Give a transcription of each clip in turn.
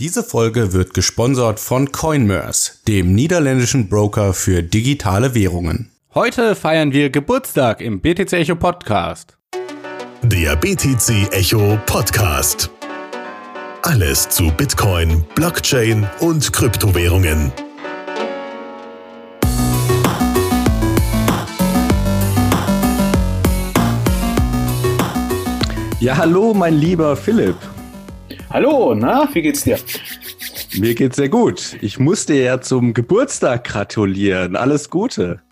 Diese Folge wird gesponsert von Coinmerse, dem niederländischen Broker für digitale Währungen. Heute feiern wir Geburtstag im BTC Echo Podcast. Der BTC Echo Podcast. Alles zu Bitcoin, Blockchain und Kryptowährungen. Ja, hallo, mein lieber Philipp. Hallo, na, wie geht's dir? Mir geht's sehr gut. Ich musste ja zum Geburtstag gratulieren. Alles Gute.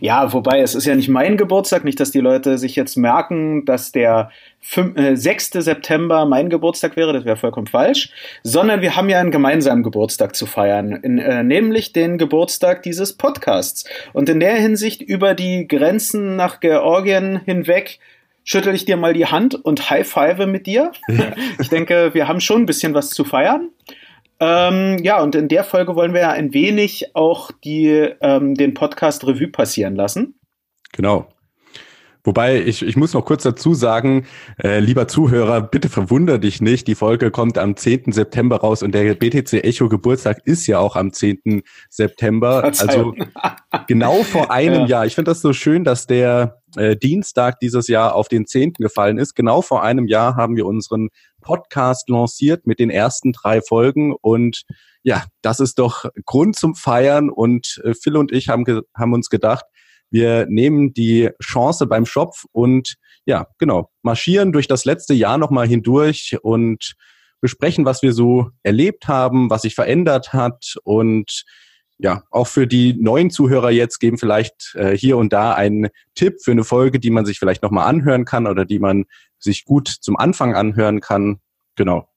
Ja, wobei es ist ja nicht mein Geburtstag, nicht, dass die Leute sich jetzt merken, dass der 5, äh, 6. September mein Geburtstag wäre, das wäre vollkommen falsch, sondern wir haben ja einen gemeinsamen Geburtstag zu feiern, in, äh, nämlich den Geburtstag dieses Podcasts. Und in der Hinsicht über die Grenzen nach Georgien hinweg schüttel ich dir mal die Hand und high five mit dir. Ja. Ich denke, wir haben schon ein bisschen was zu feiern. Ähm, ja, und in der Folge wollen wir ja ein wenig auch die, ähm, den Podcast Revue passieren lassen. Genau. Wobei, ich, ich muss noch kurz dazu sagen, äh, lieber Zuhörer, bitte verwunder dich nicht. Die Folge kommt am 10. September raus und der BTC Echo Geburtstag ist ja auch am 10. September. Also genau vor einem ja. Jahr. Ich finde das so schön, dass der äh, Dienstag dieses Jahr auf den 10. gefallen ist. Genau vor einem Jahr haben wir unseren Podcast lanciert mit den ersten drei Folgen und ja, das ist doch Grund zum Feiern und äh, Phil und ich haben, haben uns gedacht, wir nehmen die Chance beim Schopf und ja, genau, marschieren durch das letzte Jahr nochmal hindurch und besprechen, was wir so erlebt haben, was sich verändert hat und ja, auch für die neuen Zuhörer jetzt geben vielleicht äh, hier und da einen Tipp für eine Folge, die man sich vielleicht nochmal anhören kann oder die man sich gut zum Anfang anhören kann. Genau.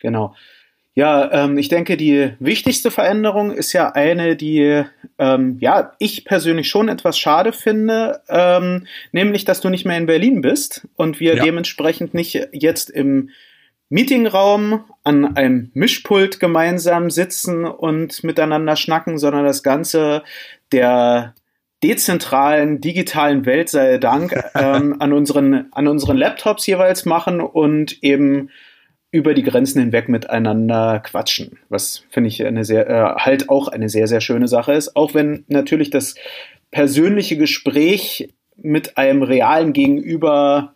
Genau. Ja, ähm, ich denke, die wichtigste Veränderung ist ja eine, die ähm, ja ich persönlich schon etwas schade finde, ähm, nämlich, dass du nicht mehr in Berlin bist und wir ja. dementsprechend nicht jetzt im Meetingraum an einem Mischpult gemeinsam sitzen und miteinander schnacken, sondern das Ganze der dezentralen digitalen Welt sei Dank ähm, an unseren an unseren Laptops jeweils machen und eben über die Grenzen hinweg miteinander quatschen, was finde ich eine sehr, äh, halt auch eine sehr, sehr schöne Sache ist, auch wenn natürlich das persönliche Gespräch mit einem realen Gegenüber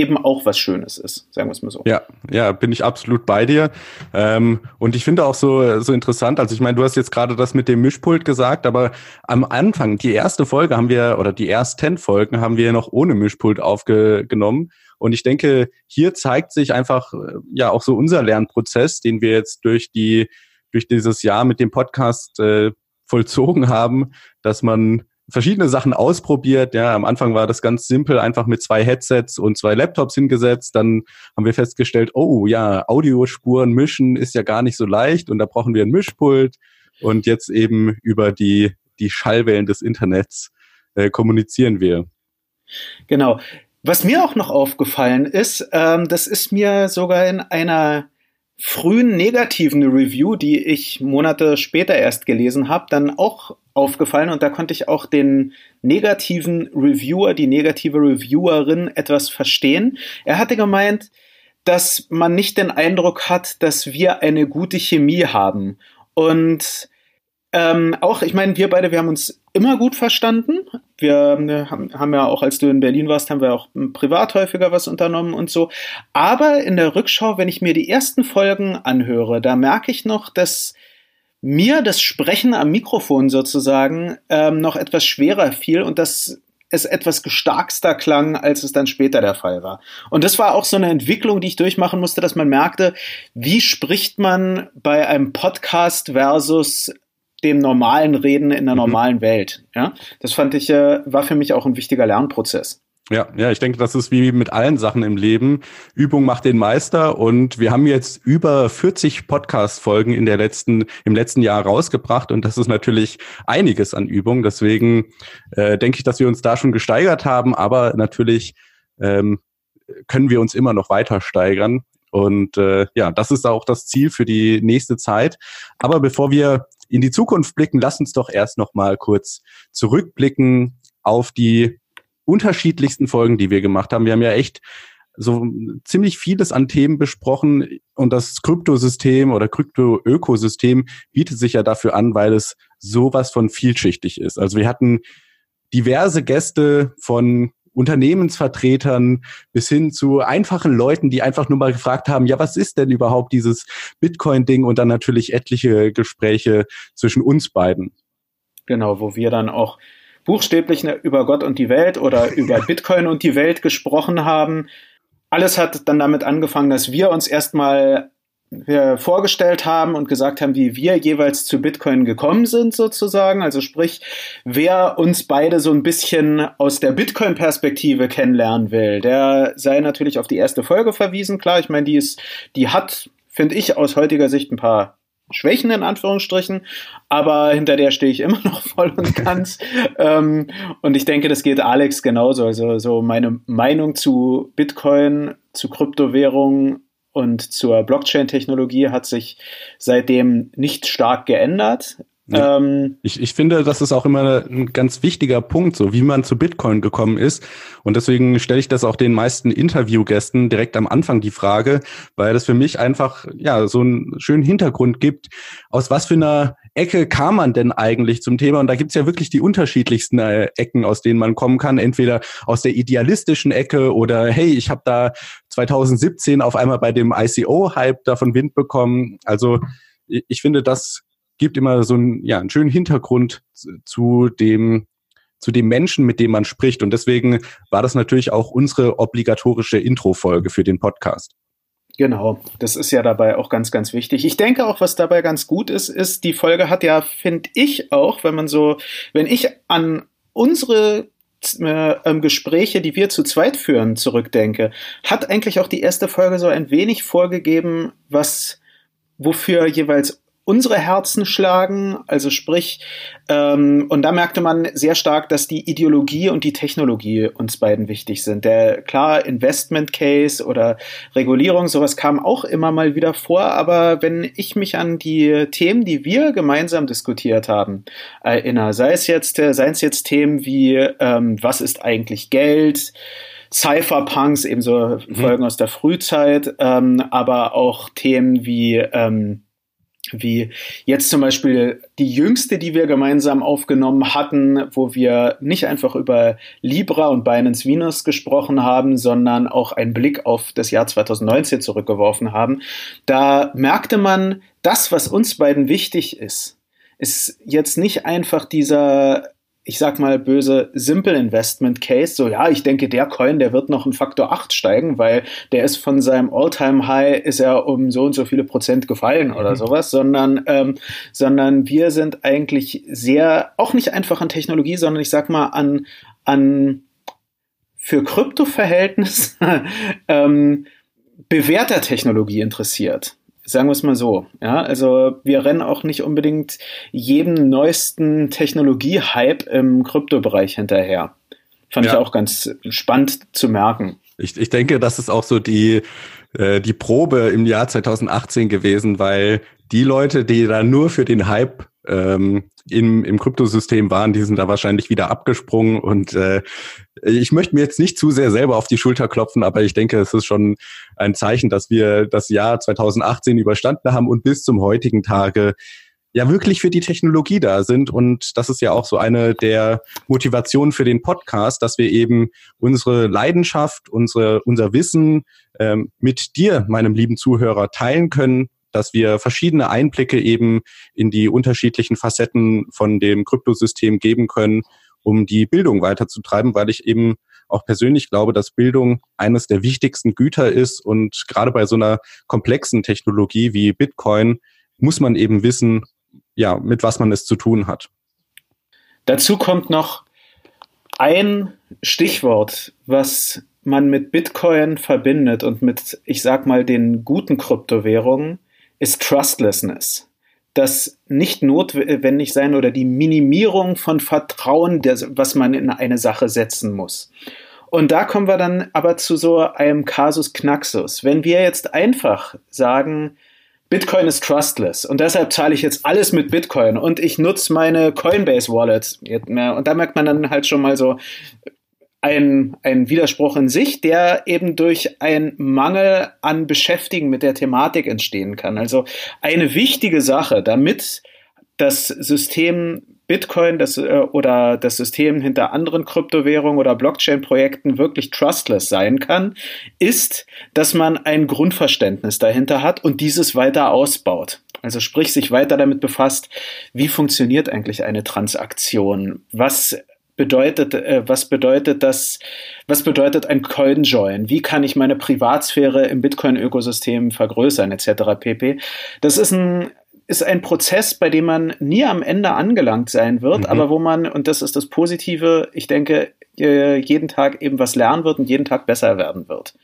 eben auch was Schönes ist, sagen wir es mal so. Ja, ja, bin ich absolut bei dir. Ähm, und ich finde auch so, so interessant, also ich meine, du hast jetzt gerade das mit dem Mischpult gesagt, aber am Anfang, die erste Folge haben wir, oder die ersten Folgen haben wir noch ohne Mischpult aufgenommen. Und ich denke, hier zeigt sich einfach äh, ja auch so unser Lernprozess, den wir jetzt durch die durch dieses Jahr mit dem Podcast äh, vollzogen haben, dass man verschiedene Sachen ausprobiert. Ja, am Anfang war das ganz simpel, einfach mit zwei Headsets und zwei Laptops hingesetzt. Dann haben wir festgestellt, oh ja, Audiospuren mischen ist ja gar nicht so leicht und da brauchen wir ein Mischpult. Und jetzt eben über die, die Schallwellen des Internets äh, kommunizieren wir. Genau. Was mir auch noch aufgefallen ist, ähm, das ist mir sogar in einer frühen negativen Review, die ich Monate später erst gelesen habe, dann auch aufgefallen und da konnte ich auch den negativen Reviewer, die negative Reviewerin etwas verstehen. Er hatte gemeint, dass man nicht den Eindruck hat, dass wir eine gute Chemie haben. Und ähm, auch, ich meine, wir beide, wir haben uns immer gut verstanden. Wir äh, haben, ja auch, als du in Berlin warst, haben wir auch privat häufiger was unternommen und so. Aber in der Rückschau, wenn ich mir die ersten Folgen anhöre, da merke ich noch, dass mir das Sprechen am Mikrofon sozusagen ähm, noch etwas schwerer fiel und dass es etwas gestarkster klang, als es dann später der Fall war. Und das war auch so eine Entwicklung, die ich durchmachen musste, dass man merkte, wie spricht man bei einem Podcast versus dem normalen Reden in der mhm. normalen Welt. Ja, das fand ich, äh, war für mich auch ein wichtiger Lernprozess. Ja, ja, ich denke, das ist wie mit allen Sachen im Leben. Übung macht den Meister und wir haben jetzt über 40 Podcast-Folgen in der letzten, im letzten Jahr rausgebracht und das ist natürlich einiges an Übung. Deswegen äh, denke ich, dass wir uns da schon gesteigert haben, aber natürlich ähm, können wir uns immer noch weiter steigern. Und äh, ja, das ist auch das Ziel für die nächste Zeit. Aber bevor wir in die Zukunft blicken, lass uns doch erst noch mal kurz zurückblicken auf die unterschiedlichsten Folgen, die wir gemacht haben. Wir haben ja echt so ziemlich vieles an Themen besprochen und das Kryptosystem oder Krypto-Ökosystem bietet sich ja dafür an, weil es sowas von vielschichtig ist. Also wir hatten diverse Gäste von Unternehmensvertretern bis hin zu einfachen Leuten, die einfach nur mal gefragt haben, ja, was ist denn überhaupt dieses Bitcoin-Ding und dann natürlich etliche Gespräche zwischen uns beiden. Genau, wo wir dann auch buchstäblich über Gott und die Welt oder über Bitcoin und die Welt gesprochen haben. Alles hat dann damit angefangen, dass wir uns erstmal vorgestellt haben und gesagt haben, wie wir jeweils zu Bitcoin gekommen sind, sozusagen. Also sprich, wer uns beide so ein bisschen aus der Bitcoin-Perspektive kennenlernen will, der sei natürlich auf die erste Folge verwiesen. Klar, ich meine, die ist, die hat, finde ich, aus heutiger Sicht ein paar Schwächen in Anführungsstrichen, aber hinter der stehe ich immer noch voll und ganz. ähm, und ich denke, das geht Alex genauso. Also so meine Meinung zu Bitcoin, zu Kryptowährungen und zur Blockchain-Technologie hat sich seitdem nicht stark geändert. Ja. Ähm, ich, ich finde, das ist auch immer ein ganz wichtiger Punkt, so wie man zu Bitcoin gekommen ist. Und deswegen stelle ich das auch den meisten Interviewgästen direkt am Anfang die Frage, weil das für mich einfach ja so einen schönen Hintergrund gibt, aus was für einer Ecke kam man denn eigentlich zum Thema? Und da gibt's ja wirklich die unterschiedlichsten äh, Ecken, aus denen man kommen kann. Entweder aus der idealistischen Ecke oder hey, ich habe da 2017 auf einmal bei dem ICO-Hype davon Wind bekommen. Also ich finde, das gibt immer so einen, ja, einen schönen Hintergrund zu dem, zu dem Menschen, mit dem man spricht. Und deswegen war das natürlich auch unsere obligatorische Intro-Folge für den Podcast. Genau, das ist ja dabei auch ganz, ganz wichtig. Ich denke auch, was dabei ganz gut ist, ist, die Folge hat ja, finde ich auch, wenn man so, wenn ich an unsere äh, ähm, Gespräche, die wir zu zweit führen, zurückdenke, hat eigentlich auch die erste Folge so ein wenig vorgegeben, was wofür jeweils unsere Herzen schlagen. Also sprich, ähm, und da merkte man sehr stark, dass die Ideologie und die Technologie uns beiden wichtig sind. Der klar Investment Case oder Regulierung, sowas kam auch immer mal wieder vor. Aber wenn ich mich an die Themen, die wir gemeinsam diskutiert haben, erinnere, sei es jetzt, seien es jetzt Themen wie ähm, was ist eigentlich Geld? Cypherpunks, ebenso mhm. Folgen aus der Frühzeit, ähm, aber auch Themen wie ähm, wie jetzt zum Beispiel die jüngste, die wir gemeinsam aufgenommen hatten, wo wir nicht einfach über Libra und Binance Venus gesprochen haben, sondern auch einen Blick auf das Jahr 2019 zurückgeworfen haben. Da merkte man, das, was uns beiden wichtig ist, ist jetzt nicht einfach dieser ich sag mal böse, Simple Investment Case, so ja, ich denke, der Coin, der wird noch einen Faktor 8 steigen, weil der ist von seinem All-Time High, ist er um so und so viele Prozent gefallen oder mhm. sowas, sondern, ähm, sondern wir sind eigentlich sehr, auch nicht einfach an Technologie, sondern ich sag mal an, an für Krypto-Verhältnis ähm, bewährter Technologie interessiert. Sagen wir es mal so. Ja, also wir rennen auch nicht unbedingt jedem neuesten Technologie-Hype im Kryptobereich hinterher. Fand ja. ich auch ganz spannend zu merken. Ich, ich denke, das ist auch so die, äh, die Probe im Jahr 2018 gewesen, weil die Leute, die da nur für den Hype ähm, im, im Kryptosystem waren, die sind da wahrscheinlich wieder abgesprungen. Und äh, ich möchte mir jetzt nicht zu sehr selber auf die Schulter klopfen, aber ich denke, es ist schon ein Zeichen, dass wir das Jahr 2018 überstanden haben und bis zum heutigen Tage ja wirklich für die Technologie da sind. Und das ist ja auch so eine der Motivationen für den Podcast, dass wir eben unsere Leidenschaft, unsere, unser Wissen ähm, mit dir, meinem lieben Zuhörer, teilen können dass wir verschiedene Einblicke eben in die unterschiedlichen Facetten von dem Kryptosystem geben können, um die Bildung weiterzutreiben, weil ich eben auch persönlich glaube, dass Bildung eines der wichtigsten Güter ist und gerade bei so einer komplexen Technologie wie Bitcoin muss man eben wissen, ja, mit was man es zu tun hat. Dazu kommt noch ein Stichwort, was man mit Bitcoin verbindet und mit, ich sag mal, den guten Kryptowährungen, ist Trustlessness. Das nicht notwendig sein oder die Minimierung von Vertrauen, was man in eine Sache setzen muss. Und da kommen wir dann aber zu so einem Kasus Knaxus. Wenn wir jetzt einfach sagen, Bitcoin ist trustless und deshalb zahle ich jetzt alles mit Bitcoin und ich nutze meine Coinbase Wallet. Und da merkt man dann halt schon mal so, ein, ein Widerspruch in sich, der eben durch einen Mangel an Beschäftigen mit der Thematik entstehen kann. Also eine wichtige Sache, damit das System Bitcoin das, äh, oder das System hinter anderen Kryptowährungen oder Blockchain-Projekten wirklich trustless sein kann, ist, dass man ein Grundverständnis dahinter hat und dieses weiter ausbaut. Also sprich, sich weiter damit befasst, wie funktioniert eigentlich eine Transaktion? Was bedeutet, äh, was bedeutet das, was bedeutet ein CoinJoin? Wie kann ich meine Privatsphäre im Bitcoin-Ökosystem vergrößern, etc. pp. Das ist ein ist ein Prozess, bei dem man nie am Ende angelangt sein wird, mhm. aber wo man, und das ist das Positive, ich denke, äh, jeden Tag eben was lernen wird und jeden Tag besser werden wird.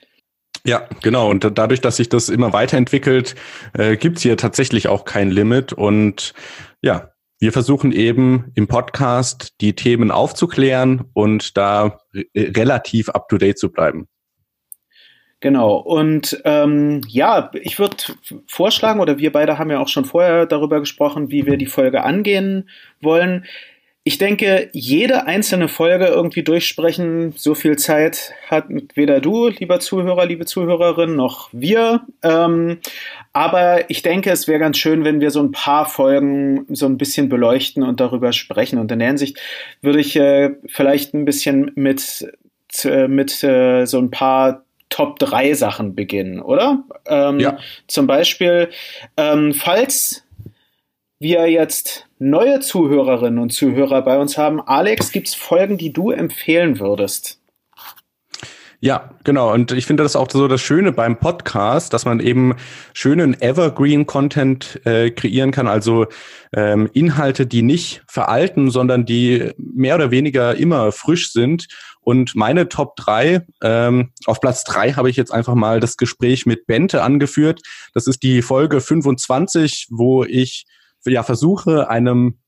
Ja, genau. Und dadurch, dass sich das immer weiterentwickelt, äh, gibt es hier tatsächlich auch kein Limit. Und ja, wir versuchen eben im Podcast die Themen aufzuklären und da relativ up-to-date zu bleiben. Genau. Und ähm, ja, ich würde vorschlagen, oder wir beide haben ja auch schon vorher darüber gesprochen, wie wir die Folge angehen wollen. Ich denke, jede einzelne Folge irgendwie durchsprechen, so viel Zeit hat weder du, lieber Zuhörer, liebe Zuhörerin, noch wir. Ähm, aber ich denke, es wäre ganz schön, wenn wir so ein paar Folgen so ein bisschen beleuchten und darüber sprechen. Und in der Hinsicht würde ich äh, vielleicht ein bisschen mit, äh, mit äh, so ein paar Top 3 Sachen beginnen, oder? Ähm, ja. Zum Beispiel, ähm, falls wir jetzt neue Zuhörerinnen und Zuhörer bei uns haben, Alex, gibt es Folgen, die du empfehlen würdest? Ja, genau. Und ich finde das auch so das Schöne beim Podcast, dass man eben schönen Evergreen-Content äh, kreieren kann, also ähm, Inhalte, die nicht veralten, sondern die mehr oder weniger immer frisch sind. Und meine Top 3, ähm, auf Platz 3 habe ich jetzt einfach mal das Gespräch mit Bente angeführt. Das ist die Folge 25, wo ich ja versuche, einem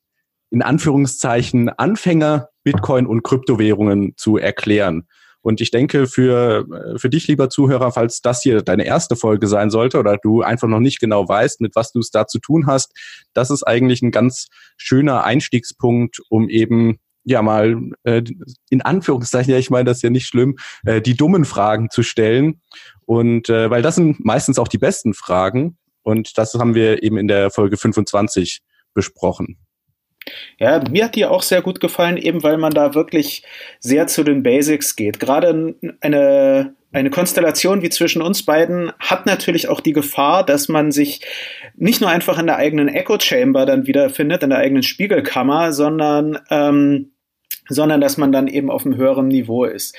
in Anführungszeichen Anfänger Bitcoin und Kryptowährungen zu erklären. Und ich denke, für, äh, für dich, lieber Zuhörer, falls das hier deine erste Folge sein sollte oder du einfach noch nicht genau weißt, mit was du es da zu tun hast, das ist eigentlich ein ganz schöner Einstiegspunkt, um eben ja mal äh, in Anführungszeichen, ja, ich meine das ist ja nicht schlimm, äh, die dummen Fragen zu stellen. Und äh, weil das sind meistens auch die besten Fragen. Und das haben wir eben in der Folge 25 besprochen. Ja, mir hat die auch sehr gut gefallen, eben weil man da wirklich sehr zu den Basics geht. Gerade eine, eine Konstellation wie zwischen uns beiden hat natürlich auch die Gefahr, dass man sich nicht nur einfach in der eigenen Echo Chamber dann wiederfindet, in der eigenen Spiegelkammer, sondern, ähm, sondern dass man dann eben auf einem höheren Niveau ist.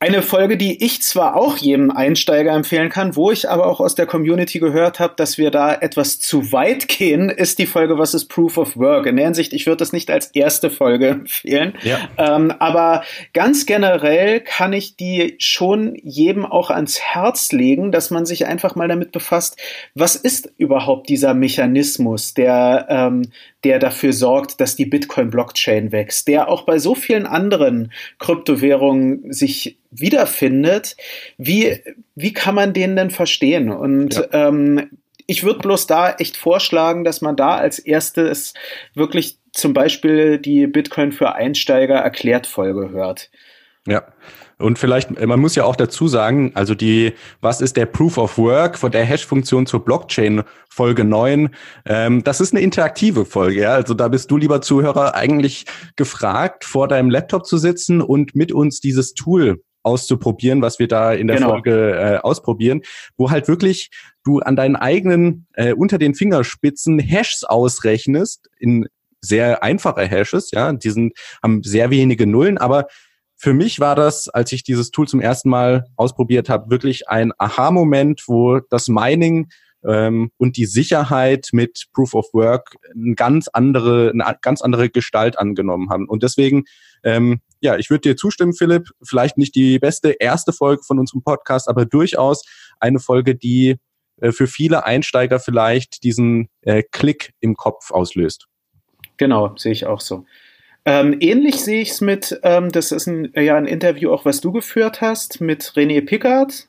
Eine Folge, die ich zwar auch jedem Einsteiger empfehlen kann, wo ich aber auch aus der Community gehört habe, dass wir da etwas zu weit gehen, ist die Folge Was ist Proof of Work? In der Hinsicht, ich würde das nicht als erste Folge empfehlen. Ja. Ähm, aber ganz generell kann ich die schon jedem auch ans Herz legen, dass man sich einfach mal damit befasst, was ist überhaupt dieser Mechanismus, der, ähm, der dafür sorgt, dass die Bitcoin-Blockchain wächst, der auch bei so vielen anderen Kryptowährungen sich wiederfindet. Wie, wie kann man den denn verstehen? Und ja. ähm, ich würde bloß da echt vorschlagen, dass man da als erstes wirklich zum Beispiel die Bitcoin für Einsteiger erklärt Folge hört. Ja. Und vielleicht, man muss ja auch dazu sagen, also die, was ist der Proof of Work von der Hash-Funktion zur Blockchain Folge 9? Ähm, das ist eine interaktive Folge, ja. Also da bist du, lieber Zuhörer, eigentlich gefragt, vor deinem Laptop zu sitzen und mit uns dieses Tool auszuprobieren, was wir da in der genau. Folge äh, ausprobieren, wo halt wirklich du an deinen eigenen äh, unter den Fingerspitzen Hashes ausrechnest in sehr einfache Hashes, ja, die sind, haben sehr wenige Nullen, aber für mich war das, als ich dieses Tool zum ersten Mal ausprobiert habe, wirklich ein Aha-Moment, wo das Mining ähm, und die Sicherheit mit Proof of Work eine ganz andere, eine ganz andere Gestalt angenommen haben. Und deswegen, ähm, ja, ich würde dir zustimmen, Philipp. Vielleicht nicht die beste erste Folge von unserem Podcast, aber durchaus eine Folge, die äh, für viele Einsteiger vielleicht diesen äh, Klick im Kopf auslöst. Genau, sehe ich auch so. Ähm, ähnlich sehe ich es mit, ähm, das ist ein, ja ein Interview auch, was du geführt hast, mit René Pickard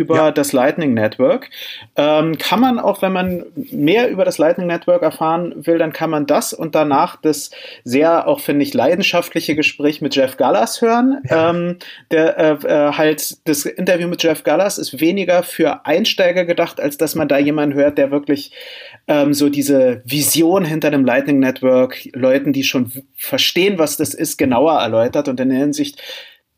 über ja. das Lightning Network. Ähm, kann man auch, wenn man mehr über das Lightning Network erfahren will, dann kann man das und danach das sehr, auch finde ich, leidenschaftliche Gespräch mit Jeff Gallas hören. Ja. Ähm, der äh, äh, halt, das Interview mit Jeff Gallas ist weniger für Einsteiger gedacht, als dass man da jemanden hört, der wirklich ähm, so diese Vision hinter dem Lightning Network, Leuten, die schon verstehen, was das ist, genauer erläutert und in der Hinsicht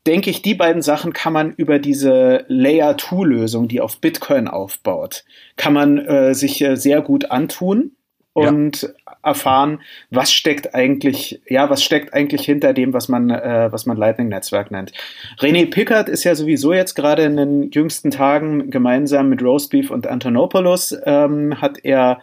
denke ich, die beiden Sachen kann man über diese Layer-2-Lösung, die auf Bitcoin aufbaut, kann man äh, sich äh, sehr gut antun und ja. erfahren, was steckt eigentlich, ja, was steckt eigentlich hinter dem, was man, äh, was man Lightning-Netzwerk nennt. René Pickard ist ja sowieso jetzt gerade in den jüngsten Tagen gemeinsam mit Roastbeef und Antonopoulos ähm, hat er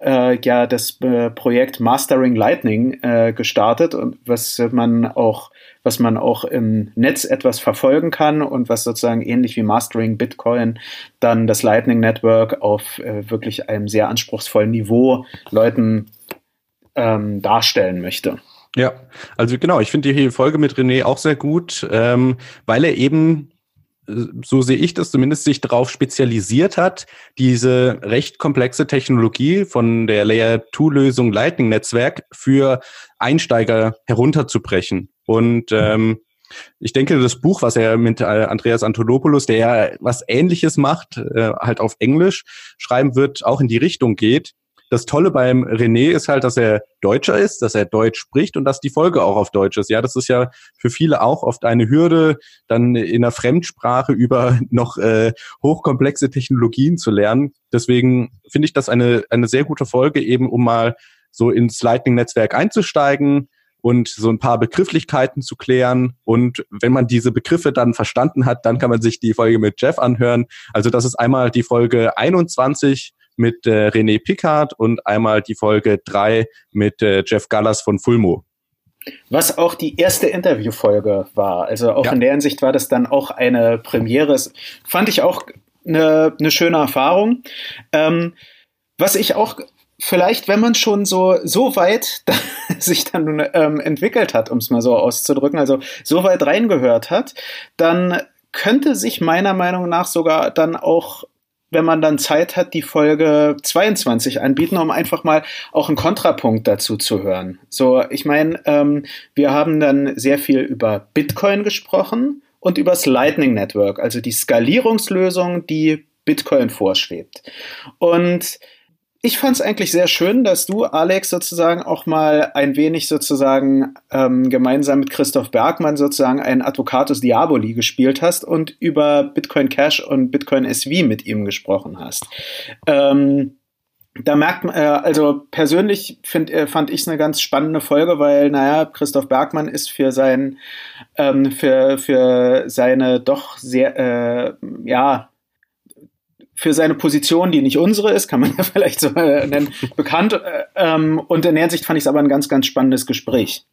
äh, ja das äh, Projekt Mastering Lightning äh, gestartet und was man auch was man auch im Netz etwas verfolgen kann und was sozusagen ähnlich wie Mastering Bitcoin dann das Lightning Network auf äh, wirklich einem sehr anspruchsvollen Niveau Leuten ähm, darstellen möchte. Ja, also genau, ich finde die Folge mit René auch sehr gut, ähm, weil er eben so sehe ich das zumindest, sich darauf spezialisiert hat, diese recht komplexe Technologie von der Layer-2-Lösung Lightning-Netzwerk für Einsteiger herunterzubrechen. Und ähm, ich denke, das Buch, was er mit äh, Andreas Antolopoulos, der ja was Ähnliches macht, äh, halt auf Englisch schreiben wird, auch in die Richtung geht. Das Tolle beim René ist halt, dass er Deutscher ist, dass er Deutsch spricht und dass die Folge auch auf Deutsch ist. Ja, das ist ja für viele auch oft eine Hürde, dann in einer Fremdsprache über noch äh, hochkomplexe Technologien zu lernen. Deswegen finde ich das eine, eine sehr gute Folge, eben um mal so ins Lightning-Netzwerk einzusteigen und so ein paar Begrifflichkeiten zu klären. Und wenn man diese Begriffe dann verstanden hat, dann kann man sich die Folge mit Jeff anhören. Also das ist einmal die Folge 21 mit äh, René Pickard und einmal die Folge 3 mit äh, Jeff Gallas von Fulmo. Was auch die erste Interviewfolge war. Also auch ja. in der Hinsicht war das dann auch eine Premiere. Das fand ich auch eine, eine schöne Erfahrung. Ähm, was ich auch vielleicht, wenn man schon so, so weit sich dann ähm, entwickelt hat, um es mal so auszudrücken, also so weit reingehört hat, dann könnte sich meiner Meinung nach sogar dann auch wenn man dann Zeit hat, die Folge 22 anbieten, um einfach mal auch einen Kontrapunkt dazu zu hören. So, ich meine, ähm, wir haben dann sehr viel über Bitcoin gesprochen und über das Lightning Network, also die Skalierungslösung, die Bitcoin vorschwebt. Und ich fand es eigentlich sehr schön, dass du, Alex, sozusagen auch mal ein wenig sozusagen ähm, gemeinsam mit Christoph Bergmann sozusagen ein Advocatus Diaboli gespielt hast und über Bitcoin Cash und Bitcoin SV mit ihm gesprochen hast. Ähm, da merkt man, äh, also persönlich find, äh, fand ich es eine ganz spannende Folge, weil, naja, Christoph Bergmann ist für sein, ähm, für, für seine doch sehr, äh, ja, für seine Position, die nicht unsere ist, kann man ja vielleicht so äh, nennen, bekannt. Äh, ähm, und in der Hinsicht fand ich es aber ein ganz, ganz spannendes Gespräch.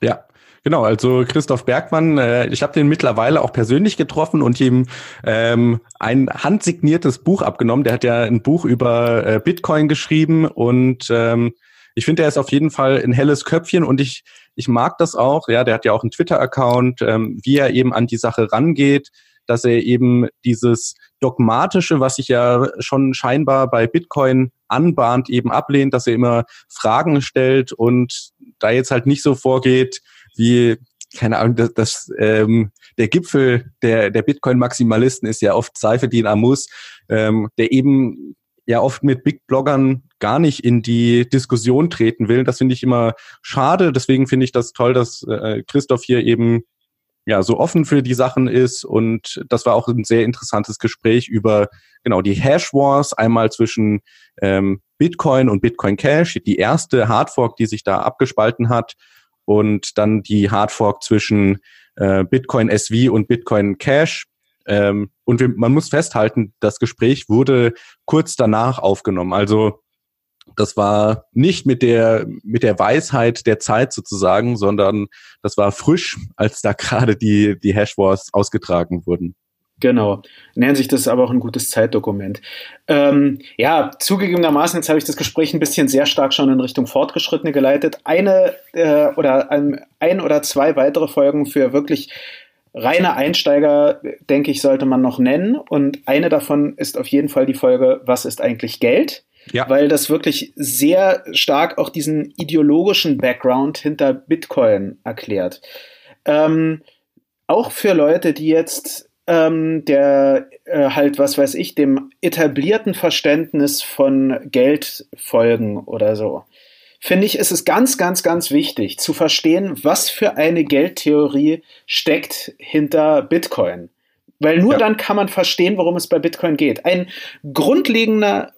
Ja, Genau, also Christoph Bergmann, äh, ich habe den mittlerweile auch persönlich getroffen und ihm ähm, ein handsigniertes Buch abgenommen. Der hat ja ein Buch über äh, Bitcoin geschrieben und ähm, ich finde, er ist auf jeden Fall ein helles Köpfchen und ich, ich mag das auch. Ja, der hat ja auch einen Twitter-Account, ähm, wie er eben an die Sache rangeht dass er eben dieses dogmatische, was sich ja schon scheinbar bei Bitcoin anbahnt, eben ablehnt, dass er immer Fragen stellt und da jetzt halt nicht so vorgeht wie keine Ahnung, das, das ähm, der Gipfel der, der Bitcoin-Maximalisten ist ja oft Seifedin Amus, ähm, der eben ja oft mit Big Bloggern gar nicht in die Diskussion treten will. Das finde ich immer schade. Deswegen finde ich das toll, dass äh, Christoph hier eben ja, so offen für die Sachen ist. Und das war auch ein sehr interessantes Gespräch über genau die Hash Wars, einmal zwischen ähm, Bitcoin und Bitcoin Cash, die erste Hardfork, die sich da abgespalten hat, und dann die Hardfork zwischen äh, Bitcoin SV und Bitcoin Cash. Ähm, und wir, man muss festhalten, das Gespräch wurde kurz danach aufgenommen. Also das war nicht mit der, mit der Weisheit der Zeit sozusagen, sondern das war frisch, als da gerade die, die Hashwars ausgetragen wurden. Genau. In ist es aber auch ein gutes Zeitdokument. Ähm, ja, zugegebenermaßen, jetzt habe ich das Gespräch ein bisschen sehr stark schon in Richtung Fortgeschrittene geleitet. Eine äh, oder ein, ein oder zwei weitere Folgen für wirklich reine Einsteiger, denke ich, sollte man noch nennen. Und eine davon ist auf jeden Fall die Folge, was ist eigentlich Geld? Ja. Weil das wirklich sehr stark auch diesen ideologischen Background hinter Bitcoin erklärt. Ähm, auch für Leute, die jetzt ähm, der äh, halt, was weiß ich, dem etablierten Verständnis von Geld folgen oder so finde ich, ist es ganz, ganz, ganz wichtig zu verstehen, was für eine Geldtheorie steckt hinter Bitcoin. Weil nur ja. dann kann man verstehen, worum es bei Bitcoin geht. Ein grundlegender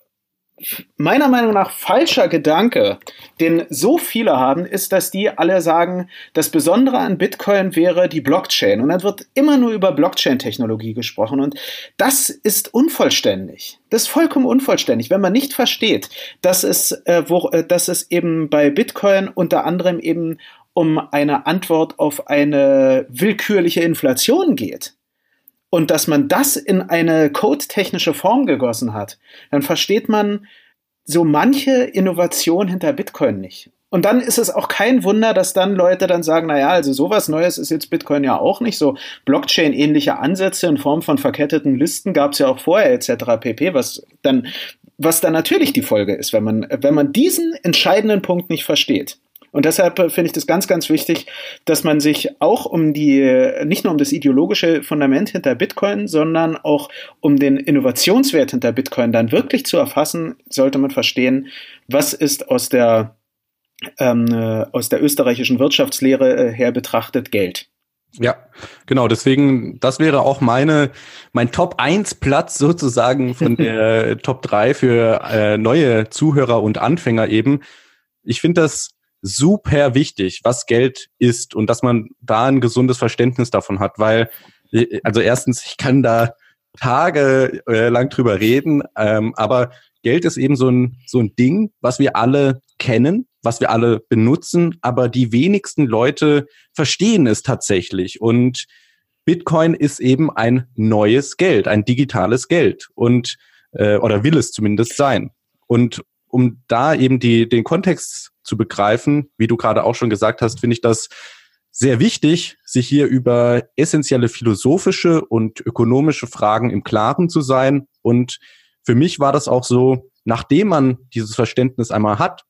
meiner Meinung nach falscher Gedanke, den so viele haben, ist, dass die alle sagen, das Besondere an Bitcoin wäre die Blockchain. Und dann wird immer nur über Blockchain-Technologie gesprochen. Und das ist unvollständig. Das ist vollkommen unvollständig, wenn man nicht versteht, dass es, äh, wo, äh, dass es eben bei Bitcoin unter anderem eben um eine Antwort auf eine willkürliche Inflation geht und dass man das in eine codetechnische Form gegossen hat, dann versteht man so manche Innovation hinter Bitcoin nicht. Und dann ist es auch kein Wunder, dass dann Leute dann sagen, naja, also sowas Neues ist jetzt Bitcoin ja auch nicht. So Blockchain-ähnliche Ansätze in Form von verketteten Listen gab es ja auch vorher etc. pp, was dann, was dann natürlich die Folge ist, wenn man, wenn man diesen entscheidenden Punkt nicht versteht. Und deshalb äh, finde ich das ganz, ganz wichtig, dass man sich auch um die, nicht nur um das ideologische Fundament hinter Bitcoin, sondern auch um den Innovationswert hinter Bitcoin dann wirklich zu erfassen, sollte man verstehen, was ist aus der, ähm, äh, aus der österreichischen Wirtschaftslehre äh, her betrachtet Geld. Ja, genau. Deswegen, das wäre auch meine, mein Top 1 Platz sozusagen von der Top 3 für äh, neue Zuhörer und Anfänger eben. Ich finde das super wichtig, was Geld ist und dass man da ein gesundes Verständnis davon hat, weil, äh, also erstens, ich kann da Tage äh, lang drüber reden, ähm, aber Geld ist eben so ein, so ein Ding, was wir alle kennen, was wir alle benutzen, aber die wenigsten Leute verstehen es tatsächlich. Und Bitcoin ist eben ein neues Geld, ein digitales Geld und äh, oder will es zumindest sein. Und um da eben die, den Kontext zu begreifen, wie du gerade auch schon gesagt hast, finde ich das sehr wichtig, sich hier über essentielle philosophische und ökonomische Fragen im Klaren zu sein. Und für mich war das auch so, nachdem man dieses Verständnis einmal hat,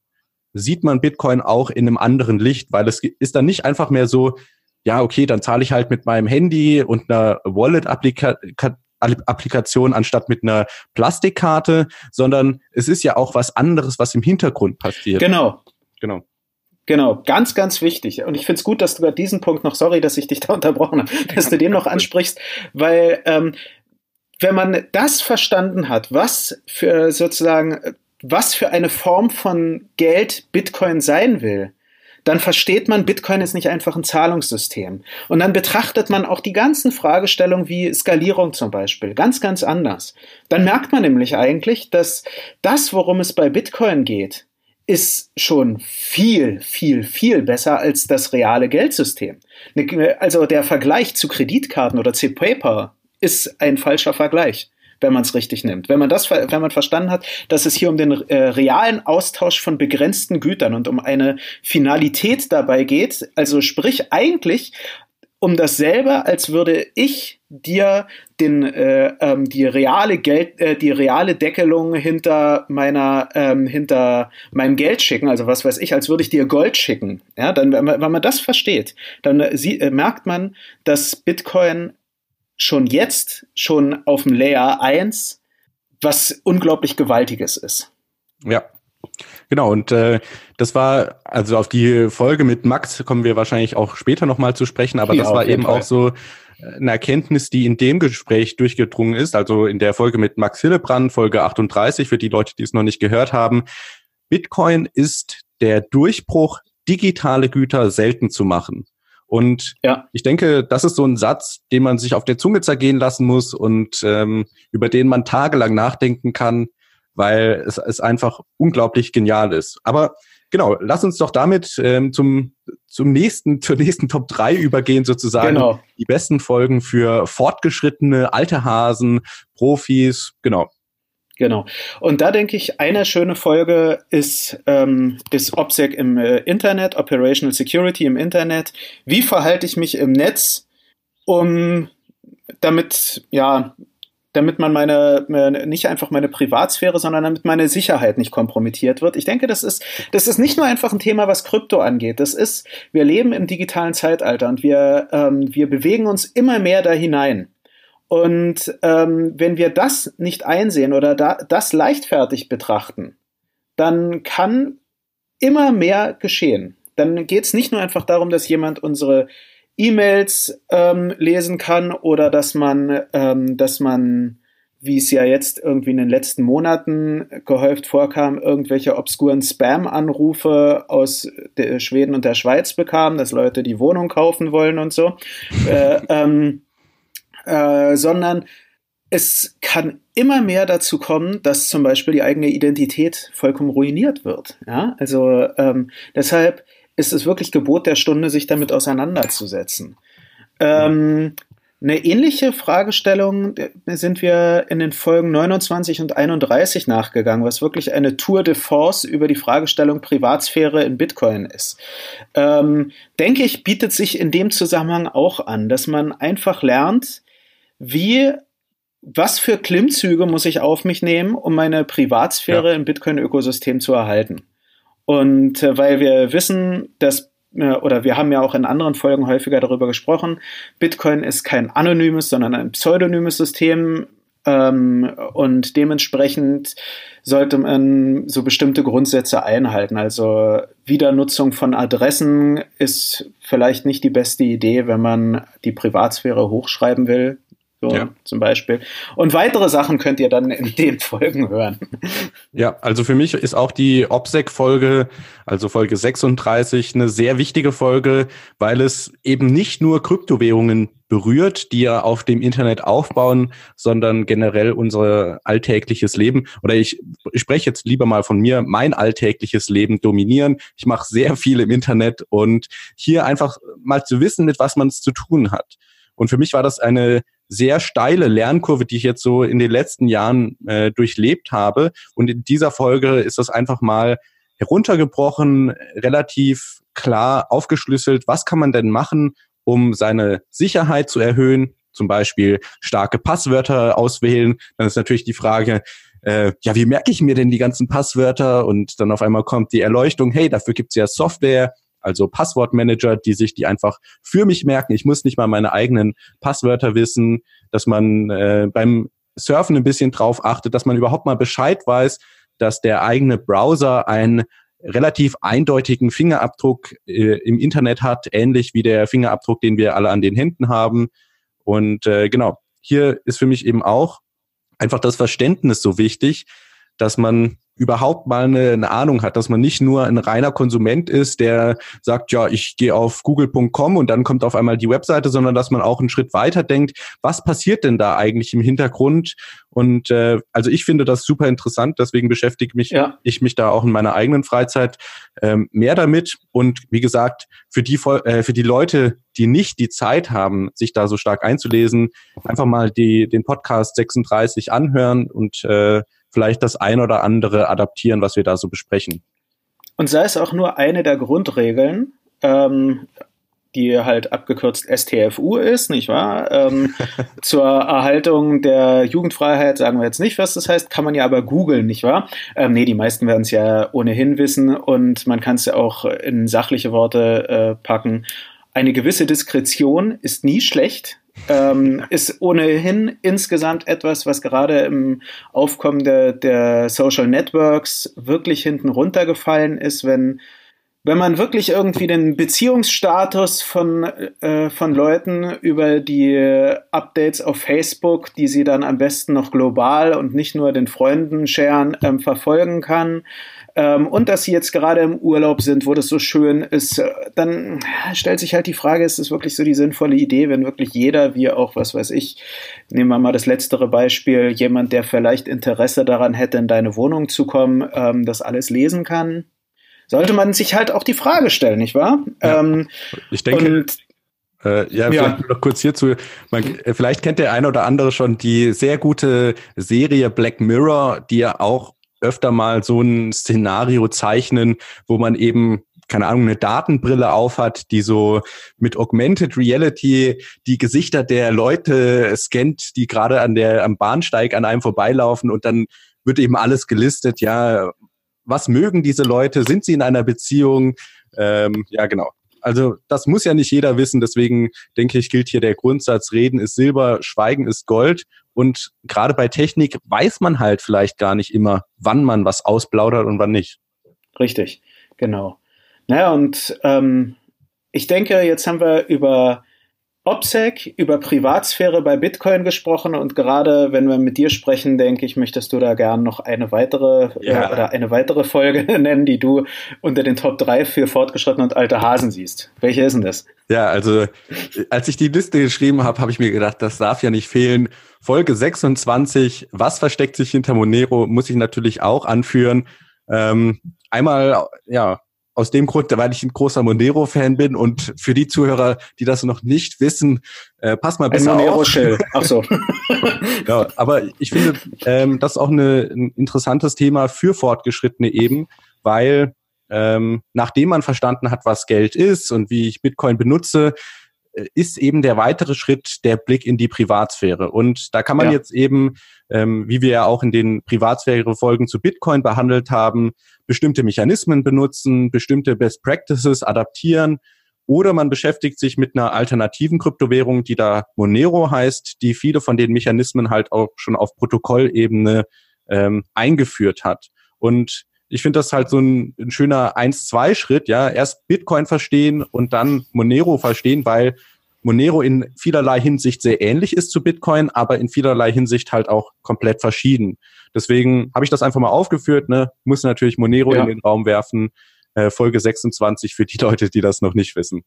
sieht man Bitcoin auch in einem anderen Licht, weil es ist dann nicht einfach mehr so, ja, okay, dann zahle ich halt mit meinem Handy und einer Wallet-Applikation Applikation anstatt mit einer Plastikkarte, sondern es ist ja auch was anderes, was im Hintergrund passiert. Genau. Genau. Genau, ganz, ganz wichtig. Und ich finde es gut, dass du bei diesem Punkt noch, sorry, dass ich dich da unterbrochen habe, dass du den noch ansprichst, weil ähm, wenn man das verstanden hat, was für sozusagen, was für eine Form von Geld Bitcoin sein will, dann versteht man, Bitcoin ist nicht einfach ein Zahlungssystem. Und dann betrachtet man auch die ganzen Fragestellungen wie Skalierung zum Beispiel ganz, ganz anders. Dann merkt man nämlich eigentlich, dass das, worum es bei Bitcoin geht, ist schon viel, viel, viel besser als das reale Geldsystem. Also der Vergleich zu Kreditkarten oder C-Paper ist ein falscher Vergleich wenn man es richtig nimmt. Wenn man das, wenn man verstanden hat, dass es hier um den äh, realen Austausch von begrenzten Gütern und um eine Finalität dabei geht, also sprich eigentlich um dasselbe, als würde ich dir den, äh, ähm, die reale Geld, äh, die reale Deckelung hinter meiner, ähm, hinter meinem Geld schicken, also was weiß ich, als würde ich dir Gold schicken. Ja, dann, wenn man, wenn man das versteht, dann äh, sie, äh, merkt man, dass Bitcoin schon jetzt, schon auf dem Layer 1, was unglaublich Gewaltiges ist. Ja, Genau, und äh, das war, also auf die Folge mit Max kommen wir wahrscheinlich auch später nochmal zu sprechen, aber ja, das war eben Fall. auch so äh, eine Erkenntnis, die in dem Gespräch durchgedrungen ist, also in der Folge mit Max Hillebrand, Folge 38, für die Leute, die es noch nicht gehört haben. Bitcoin ist der Durchbruch, digitale Güter selten zu machen. Und ja. ich denke, das ist so ein Satz, den man sich auf der Zunge zergehen lassen muss und ähm, über den man tagelang nachdenken kann, weil es, es einfach unglaublich genial ist. Aber genau, lass uns doch damit ähm, zum, zum nächsten, zur nächsten Top 3 übergehen, sozusagen. Genau. Die besten Folgen für fortgeschrittene, alte Hasen, Profis, genau. Genau. Und da denke ich, eine schöne Folge ist, ähm, ist OPSEC im äh, Internet, Operational Security im Internet. Wie verhalte ich mich im Netz? um damit, ja, damit man meine, nicht einfach meine Privatsphäre, sondern damit meine Sicherheit nicht kompromittiert wird. Ich denke, das ist, das ist nicht nur einfach ein Thema, was Krypto angeht. Das ist, wir leben im digitalen Zeitalter und wir, ähm, wir bewegen uns immer mehr da hinein. Und ähm, wenn wir das nicht einsehen oder da, das leichtfertig betrachten, dann kann immer mehr geschehen. Dann geht es nicht nur einfach darum, dass jemand unsere E-Mails ähm, lesen kann oder dass man, ähm, dass man, wie es ja jetzt irgendwie in den letzten Monaten gehäuft vorkam, irgendwelche obskuren Spam-Anrufe aus Schweden und der Schweiz bekam, dass Leute die Wohnung kaufen wollen und so, äh, ähm, äh, sondern es kann immer mehr dazu kommen, dass zum Beispiel die eigene Identität vollkommen ruiniert wird. Ja, also ähm, deshalb ist es wirklich Gebot der Stunde, sich damit auseinanderzusetzen. Ähm, eine ähnliche Fragestellung äh, sind wir in den Folgen 29 und 31 nachgegangen, was wirklich eine Tour de Force über die Fragestellung Privatsphäre in Bitcoin ist. Ähm, denke ich, bietet sich in dem Zusammenhang auch an, dass man einfach lernt, wie was für Klimmzüge muss ich auf mich nehmen, um meine Privatsphäre ja. im Bitcoin-Ökosystem zu erhalten? Und äh, weil wir wissen, dass äh, oder wir haben ja auch in anderen Folgen häufiger darüber gesprochen, Bitcoin ist kein anonymes, sondern ein pseudonymes System. Ähm, und dementsprechend sollte man so bestimmte Grundsätze einhalten. Also Wiedernutzung von Adressen ist vielleicht nicht die beste Idee, wenn man die Privatsphäre hochschreiben will. So ja. zum Beispiel. Und weitere Sachen könnt ihr dann in den Folgen hören. Ja, also für mich ist auch die OPSEC-Folge, also Folge 36, eine sehr wichtige Folge, weil es eben nicht nur Kryptowährungen berührt, die ja auf dem Internet aufbauen, sondern generell unser alltägliches Leben. Oder ich, ich spreche jetzt lieber mal von mir, mein alltägliches Leben dominieren. Ich mache sehr viel im Internet und hier einfach mal zu wissen, mit was man es zu tun hat. Und für mich war das eine sehr steile Lernkurve, die ich jetzt so in den letzten Jahren äh, durchlebt habe. Und in dieser Folge ist das einfach mal heruntergebrochen, relativ klar aufgeschlüsselt, was kann man denn machen, um seine Sicherheit zu erhöhen, zum Beispiel starke Passwörter auswählen. Dann ist natürlich die Frage, äh, ja, wie merke ich mir denn die ganzen Passwörter? Und dann auf einmal kommt die Erleuchtung, hey, dafür gibt's ja Software, also Passwortmanager, die sich die einfach für mich merken. Ich muss nicht mal meine eigenen Passwörter wissen, dass man äh, beim Surfen ein bisschen drauf achtet, dass man überhaupt mal Bescheid weiß, dass der eigene Browser einen relativ eindeutigen Fingerabdruck äh, im Internet hat, ähnlich wie der Fingerabdruck, den wir alle an den Händen haben. Und äh, genau, hier ist für mich eben auch einfach das Verständnis so wichtig, dass man überhaupt mal eine, eine Ahnung hat, dass man nicht nur ein reiner Konsument ist, der sagt, ja, ich gehe auf google.com und dann kommt auf einmal die Webseite, sondern dass man auch einen Schritt weiter denkt, was passiert denn da eigentlich im Hintergrund? Und äh, also ich finde das super interessant, deswegen beschäftige mich ja. ich mich da auch in meiner eigenen Freizeit ähm, mehr damit. Und wie gesagt, für die äh, für die Leute, die nicht die Zeit haben, sich da so stark einzulesen, einfach mal die den Podcast 36 anhören und äh, vielleicht das ein oder andere adaptieren, was wir da so besprechen. Und sei es auch nur eine der Grundregeln, ähm, die halt abgekürzt STFU ist, nicht wahr? Ähm, zur Erhaltung der Jugendfreiheit sagen wir jetzt nicht, was das heißt, kann man ja aber googeln, nicht wahr? Ähm, nee, die meisten werden es ja ohnehin wissen und man kann es ja auch in sachliche Worte äh, packen. Eine gewisse Diskretion ist nie schlecht, ähm, ist ohnehin insgesamt etwas, was gerade im Aufkommen der, der Social Networks wirklich hinten runtergefallen ist, wenn wenn man wirklich irgendwie den Beziehungsstatus von, äh, von Leuten über die Updates auf Facebook, die sie dann am besten noch global und nicht nur den Freunden scheren, ähm, verfolgen kann, ähm, und dass sie jetzt gerade im Urlaub sind, wo das so schön ist, äh, dann stellt sich halt die Frage, ist es wirklich so die sinnvolle Idee, wenn wirklich jeder, wie auch, was weiß ich, nehmen wir mal das letztere Beispiel, jemand, der vielleicht Interesse daran hätte, in deine Wohnung zu kommen, ähm, das alles lesen kann? Sollte man sich halt auch die Frage stellen, nicht wahr? Ja, ähm, ich denke, äh, ja, ja, vielleicht noch kurz hierzu. Man, äh, vielleicht kennt der eine oder andere schon die sehr gute Serie Black Mirror, die ja auch öfter mal so ein Szenario zeichnen, wo man eben keine Ahnung, eine Datenbrille aufhat, die so mit Augmented Reality die Gesichter der Leute scannt, die gerade an der, am Bahnsteig an einem vorbeilaufen und dann wird eben alles gelistet, ja, was mögen diese Leute, sind sie in einer Beziehung, ähm, ja, genau. Also das muss ja nicht jeder wissen, deswegen denke ich, gilt hier der Grundsatz, Reden ist Silber, Schweigen ist Gold. Und gerade bei Technik weiß man halt vielleicht gar nicht immer, wann man was ausplaudert und wann nicht. Richtig, genau. Naja, und ähm, ich denke, jetzt haben wir über OPSEC, über Privatsphäre bei Bitcoin gesprochen und gerade wenn wir mit dir sprechen, denke ich, möchtest du da gern noch eine weitere äh, ja. äh, oder eine weitere Folge nennen, die du unter den Top 3 für fortgeschrittene und alte Hasen siehst. Welche ist denn das? Ja, also als ich die Liste geschrieben habe, habe ich mir gedacht, das darf ja nicht fehlen. Folge 26, was versteckt sich hinter Monero, muss ich natürlich auch anführen. Ähm, einmal, ja, aus dem Grund, weil ich ein großer Monero-Fan bin und für die Zuhörer, die das noch nicht wissen, äh, pass mal besser Monero auf. Shell. Ach so. ja, aber ich finde, ähm, das ist auch eine, ein interessantes Thema für Fortgeschrittene eben, weil ähm, nachdem man verstanden hat, was Geld ist und wie ich Bitcoin benutze, ist eben der weitere Schritt der Blick in die Privatsphäre. Und da kann man ja. jetzt eben, ähm, wie wir ja auch in den Privatsphäre-Folgen zu Bitcoin behandelt haben, bestimmte Mechanismen benutzen, bestimmte Best Practices adaptieren oder man beschäftigt sich mit einer alternativen Kryptowährung, die da Monero heißt, die viele von den Mechanismen halt auch schon auf Protokollebene ähm, eingeführt hat. Und ich finde das halt so ein, ein schöner 1-2-Schritt, ja. Erst Bitcoin verstehen und dann Monero verstehen, weil Monero in vielerlei Hinsicht sehr ähnlich ist zu Bitcoin, aber in vielerlei Hinsicht halt auch komplett verschieden. Deswegen habe ich das einfach mal aufgeführt, ne? Muss natürlich Monero ja. in den Raum werfen. Äh, Folge 26 für die Leute, die das noch nicht wissen.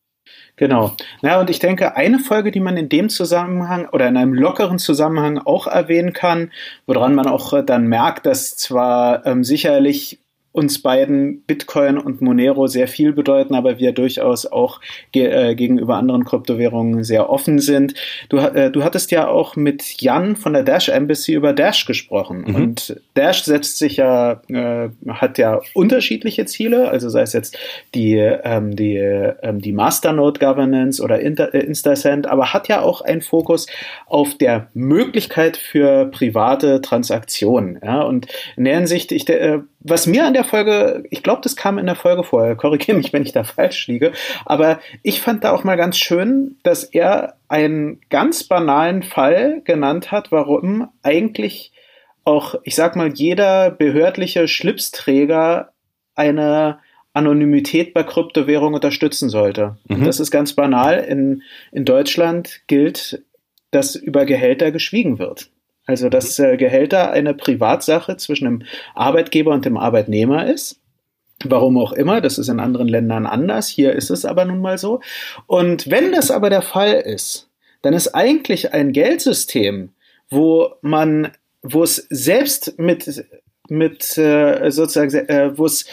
Genau. Na, und ich denke, eine Folge, die man in dem Zusammenhang oder in einem lockeren Zusammenhang auch erwähnen kann, woran man auch äh, dann merkt, dass zwar ähm, sicherlich uns beiden Bitcoin und Monero sehr viel bedeuten, aber wir durchaus auch ge äh, gegenüber anderen Kryptowährungen sehr offen sind. Du, äh, du hattest ja auch mit Jan von der Dash Embassy über Dash gesprochen mhm. und Dash setzt sich ja, äh, hat ja unterschiedliche Ziele, also sei es jetzt die, ähm, die, ähm, die Masternode Governance oder Inter äh, Instacent, aber hat ja auch einen Fokus auf der Möglichkeit für private Transaktionen. Ja? Und in der Hinsicht, ich, äh, was mir an der Folge, ich glaube, das kam in der Folge vorher, korrigiere mich, wenn ich da falsch liege, aber ich fand da auch mal ganz schön, dass er einen ganz banalen Fall genannt hat, warum eigentlich auch, ich sag mal, jeder behördliche Schlipsträger eine Anonymität bei Kryptowährungen unterstützen sollte. Mhm. Das ist ganz banal. In, in Deutschland gilt, dass über Gehälter geschwiegen wird. Also, dass mhm. äh, Gehälter eine Privatsache zwischen dem Arbeitgeber und dem Arbeitnehmer ist. Warum auch immer, das ist in anderen Ländern anders, hier ist es aber nun mal so. Und wenn das aber der Fall ist, dann ist eigentlich ein Geldsystem, wo man, wo es selbst mit, mit äh, sozusagen, äh, wo es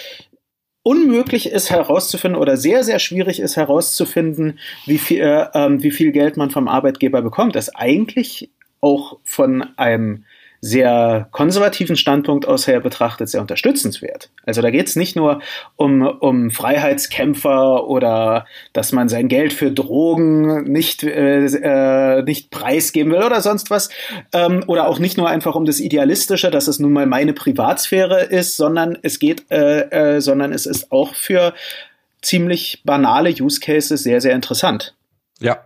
unmöglich ist herauszufinden oder sehr, sehr schwierig ist herauszufinden, wie viel, äh, ähm, wie viel Geld man vom Arbeitgeber bekommt, das eigentlich auch von einem sehr konservativen Standpunkt aus her betrachtet sehr unterstützenswert. Also da geht es nicht nur um, um Freiheitskämpfer oder dass man sein Geld für Drogen nicht, äh, äh, nicht preisgeben will oder sonst was. Ähm, oder auch nicht nur einfach um das Idealistische, dass es nun mal meine Privatsphäre ist, sondern es geht, äh, äh, sondern es ist auch für ziemlich banale Use Cases sehr, sehr interessant. Ja,